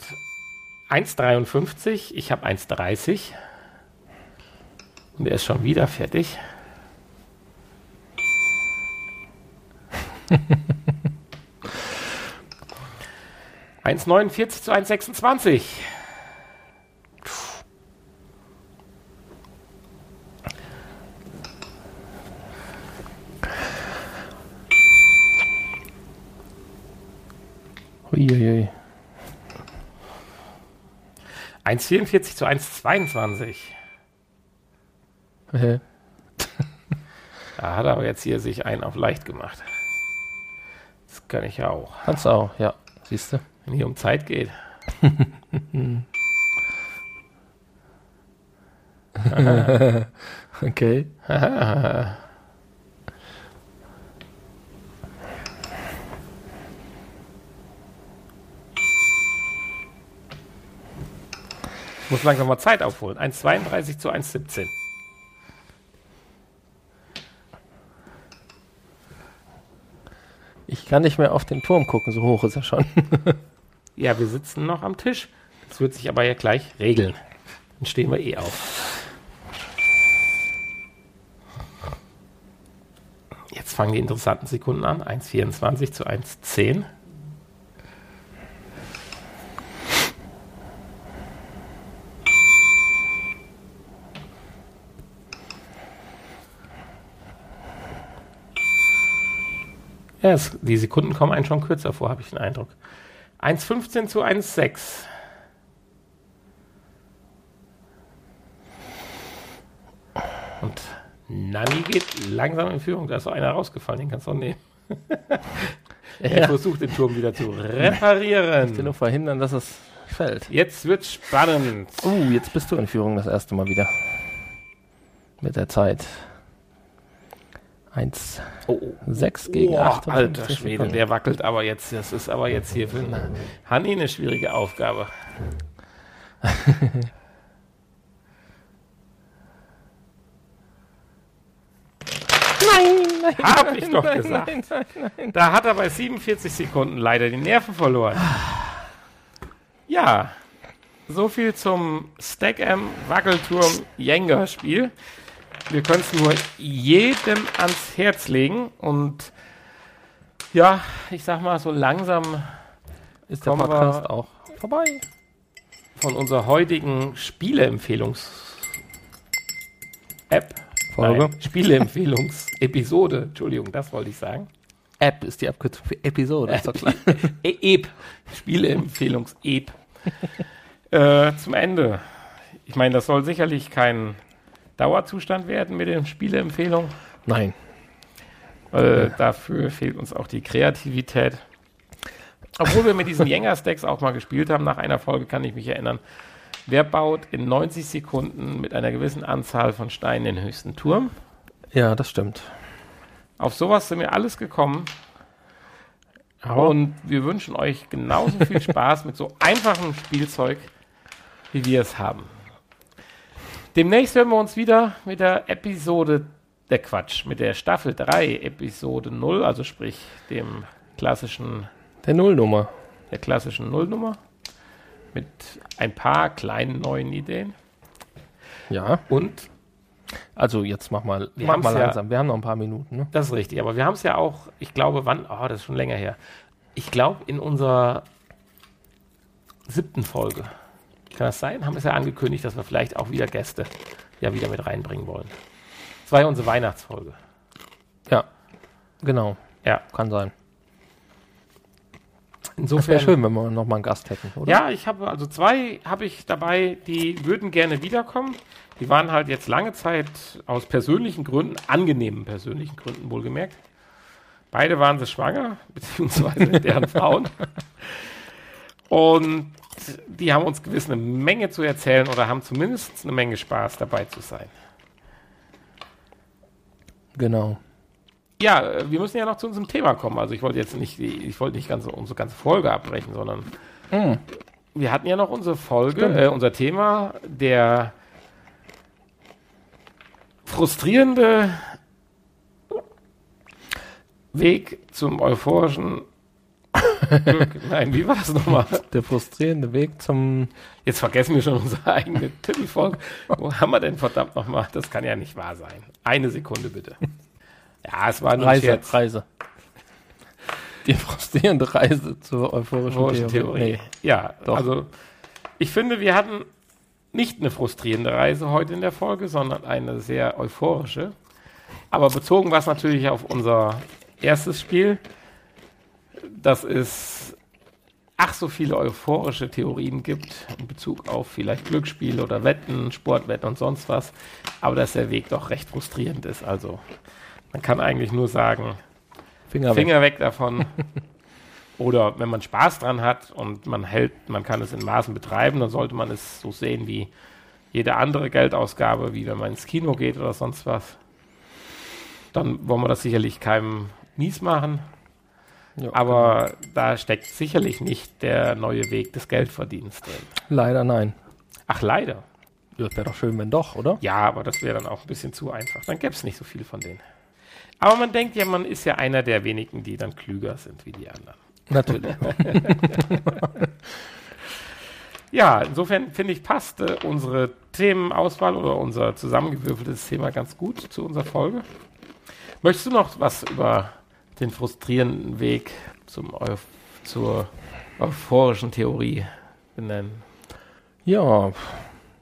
1,53, ich habe 1,30. Und er ist schon wieder fertig. Eins neunundvierzig zu 1,26. Uiuiui. 1,44 zu 1,22. Hä? Da hat er aber jetzt hier sich einen auf leicht gemacht. Kann ich ja auch. Kannst du auch, ja. Siehst du? Wenn hier um Zeit geht. Okay. Ich muss langsam mal Zeit aufholen. 1,32 zu 1,17. Ich kann nicht mehr auf den Turm gucken, so hoch ist er schon. Ja, wir sitzen noch am Tisch. Das wird sich aber ja gleich regeln. Dann stehen wir eh auf. Jetzt fangen die interessanten Sekunden an. 1,24 zu 1,10. Es, die Sekunden kommen einen schon kürzer vor, habe ich den Eindruck. 1,15 zu 1,6. Und Nani geht langsam in Führung. Da ist so einer rausgefallen, den kannst du auch nehmen. Er Ja. versucht den Turm wieder zu Ich will reparieren. nur verhindern, dass es fällt. Jetzt wird spannend. Uh, jetzt bist du in Führung das erste Mal wieder. Mit der Zeit. 1, Oh, oh. 6 gegen Oh, 8. alter Schwede, der wackelt aber jetzt. Das ist aber jetzt hier für Hanni eine schwierige Aufgabe. Nein, nein, Hab ich doch nein, gesagt. Nein, nein, nein. Da hat er bei 47 Sekunden leider die Nerven verloren. Ja, so viel zum Stack-M Wackelturm Jenga Spiel. Wir können es nur jedem ans Herz legen und ja, ich sag mal so langsam Ist der Podcast auch vorbei? von unserer heutigen Spieleempfehlungs-App. Folge? Nein, Spieleempfehlungs-Episode. Entschuldigung, das wollte ich sagen. App ist die Abkürzung für Episode. Ist doch klar. E- EP. Spieleempfehlungs-EP. äh, zum Ende. Ich meine, das soll sicherlich kein Dauerzustand werden mit den Spieleempfehlungen. Nein. Äh, Dafür fehlt uns auch die Kreativität. Obwohl wir mit diesen Jenga-Stacks auch mal gespielt haben, nach einer Folge kann ich mich erinnern. Wer baut in 90 Sekunden mit einer gewissen Anzahl von Steinen den höchsten Turm? Ja, das stimmt. Auf sowas sind wir alles gekommen. Aber Und wir wünschen euch genauso viel Spaß mit so einfachem Spielzeug, wie wir es haben. Demnächst hören wir uns wieder mit der Episode, der Quatsch, mit der Staffel 3, Episode 0, also sprich dem klassischen, der Nullnummer. der klassischen Nullnummer. Mit ein paar kleinen neuen Ideen. Ja. Und, Also jetzt mach mal, Wir mach mal ja- langsam. Wir haben noch ein paar Minuten. Ne? das ist richtig, aber wir haben es ja auch, ich glaube, wann, oh, das ist schon länger her. Ich glaube, in unserer siebten Folge. Kann das sein? Haben wir es ja angekündigt, dass wir vielleicht auch wieder Gäste ja wieder mit reinbringen wollen. Das war ja unsere Weihnachtsfolge. Ja. Genau. Ja, Kann sein. Das insofern. wäre schön, wenn wir noch mal einen Gast hätten, oder? Ja, ich habe also zwei habe ich dabei, die würden gerne wiederkommen. Die waren halt jetzt lange Zeit aus persönlichen Gründen, angenehmen persönlichen Gründen wohlgemerkt. Beide waren sie schwanger, beziehungsweise deren Frauen. Und die haben uns gewiss eine Menge zu erzählen oder haben zumindest eine Menge Spaß dabei zu sein. Genau. Ja, äh, wir müssen ja noch zu unserem Thema kommen. Also ich wollte jetzt nicht, ich wollte nicht ganz unsere ganze Folge abbrechen, sondern wir hatten ja noch unsere Folge, äh, unser Thema der frustrierende Weg zum euphorischen. Nein, wie war das nochmal? Der frustrierende Weg zum. Jetzt vergessen wir schon unsere eigene Titelfolge. Wo haben wir denn verdammt nochmal? Das kann ja nicht wahr sein. Eine Sekunde bitte. Ja, es war nur ein Reise. Scherz. Reise. Die frustrierende Reise zur euphorischen Euphorischen Theorie. Theorie. Ja, Doch. also ich finde, wir hatten nicht eine frustrierende Reise heute in der Folge, sondern eine sehr euphorische. Aber bezogen war es natürlich auf unser erstes Spiel, dass es ach so viele euphorische Theorien gibt in Bezug auf vielleicht Glücksspiele oder Wetten, Sportwetten und sonst was, aber dass der Weg doch recht frustrierend ist. Also man kann eigentlich nur sagen, Finger, weg. Finger weg davon. Oder wenn man Spaß dran hat und man hält, man kann es in Maßen betreiben, dann sollte man es so sehen wie jede andere Geldausgabe, wie wenn man ins Kino geht oder sonst was. Dann wollen wir das sicherlich keinem mies machen. Ja, Aber da steckt sicherlich nicht der neue Weg des Geldverdienens drin. Leider nein. Ach, leider. Ja, wäre doch schön, wenn doch, oder? Ja, aber das wäre dann auch ein bisschen zu einfach. Dann gäbe es nicht so viel von denen. Aber man denkt ja, man ist ja einer der wenigen, die dann klüger sind wie die anderen. Natürlich. Ja, insofern finde ich, passt äh, unsere Themenauswahl oder unser zusammengewürfeltes Thema ganz gut zu unserer Folge. Möchtest du noch was über den frustrierenden Weg zum Euph zur euphorischen Theorie benennen? ja.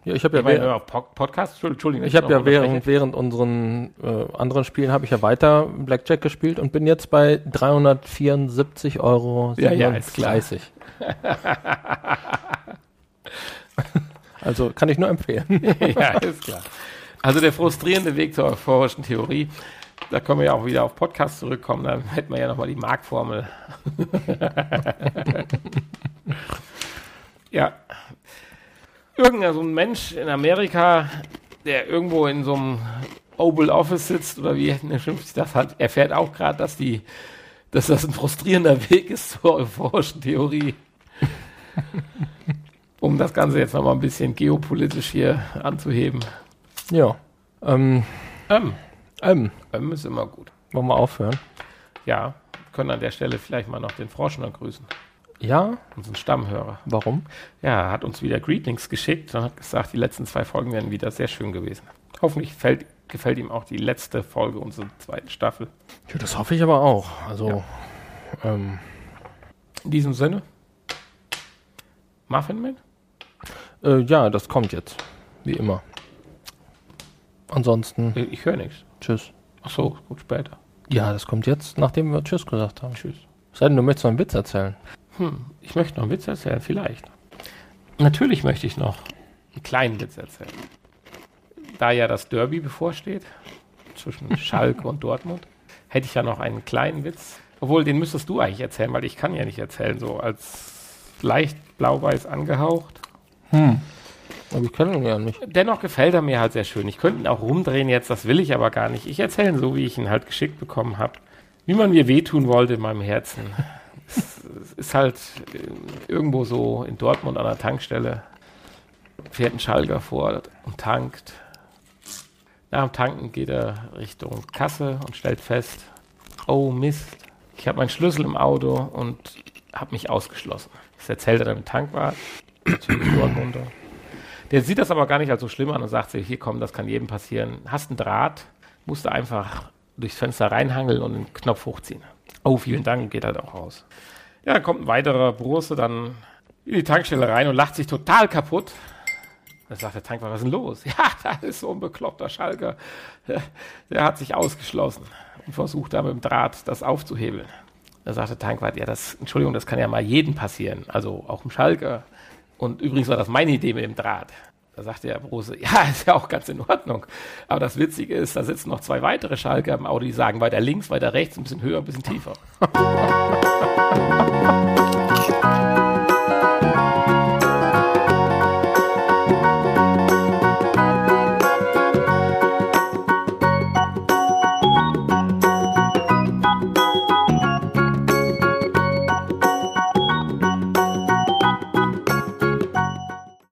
Ja, ich habe ja, Ich meine, Podcast, Entschuldigung. ich habe ja während, während unseren äh, anderen Spielen habe ich ja weiter Blackjack gespielt und bin jetzt bei 374 Euro. Ja, ja, ist klar. 37. also kann ich nur empfehlen. ja, ist klar. Also der frustrierende Weg zur euphorischen Theorie, da können wir ja auch wieder auf Podcast zurückkommen, dann hätten wir ja nochmal die Markformel. ja. Irgendein so ein Mensch in Amerika, der irgendwo in so einem Oval Office sitzt oder wie schimpft sich das hat, erfährt auch gerade, dass die, dass das ein frustrierender Weg ist zur euphorischen Theorie. um das Ganze jetzt nochmal ein bisschen geopolitisch hier anzuheben. ja. Ähm, Ähm, ähm, ähm ist immer gut. wollen wir aufhören? Ja, können an der Stelle vielleicht mal noch den Frosch noch grüßen, Ja, unseren Stammhörer. warum? Ja, er hat uns wieder Greetings geschickt und hat gesagt, die letzten zwei Folgen wären wieder sehr schön gewesen. Hoffentlich fällt, gefällt ihm auch die letzte Folge unserer zweiten Staffel. Ja, das hoffe ich aber auch. Also, ähm, In diesem Sinne, Muffin Man? äh, ja, das kommt jetzt. Wie immer. Ansonsten, Äh, Ich höre nichts. Tschüss. Ach so, gut später. Ja, das kommt jetzt, nachdem wir Tschüss gesagt haben. Tschüss. Sei denn, du möchtest noch einen Witz erzählen. Hm, ich möchte noch einen Witz erzählen, vielleicht. Natürlich möchte ich noch einen kleinen Witz erzählen. Da ja das Derby bevorsteht, zwischen Schalke und Dortmund, hätte ich ja noch einen kleinen Witz. Obwohl, den müsstest du eigentlich erzählen, weil ich kann ja nicht erzählen, so als leicht blau-weiß angehaucht. Aber ich kenne ihn ja nicht. Dennoch gefällt er mir halt sehr schön. Ich könnte ihn auch rumdrehen jetzt, das will ich aber gar nicht. Ich erzähle ihn so, wie ich ihn halt geschickt bekommen habe. Wie man mir wehtun wollte in meinem Herzen. es, ist halt äh, irgendwo so in Dortmund an der Tankstelle. Fährt ein Schalker vor und tankt. Nach dem Tanken geht er Richtung Kasse und stellt fest, oh Mist, ich habe meinen Schlüssel im Auto und habe mich ausgeschlossen. Das erzählt er dann im Tankwart, natürlich Dortmunder. Der sieht das aber gar nicht als so schlimm an und sagt sich, hier komm, das kann jedem passieren. Hast einen Draht, musst du einfach durchs Fenster reinhangeln und den Knopf hochziehen. Oh, vielen Dank, geht halt auch raus. Ja, dann kommt ein weiterer Burse dann in die Tankstelle rein und lacht sich total kaputt. Dann sagt der Tankwart, was ist denn los? Ja, da ist so ein bekloppter Schalker. Der hat sich ausgeschlossen und versucht da mit dem Draht das aufzuhebeln. Da sagt der Tankwart, ja, das, Entschuldigung, das kann ja mal jedem passieren, also auch im Schalker. Und übrigens war das meine Idee mit dem Draht. Da sagte der Brose, ja, ist ja auch ganz in Ordnung. Aber das Witzige ist, da sitzen noch zwei weitere Schalker im Auto, die sagen weiter links, weiter rechts, ein bisschen höher, ein bisschen tiefer.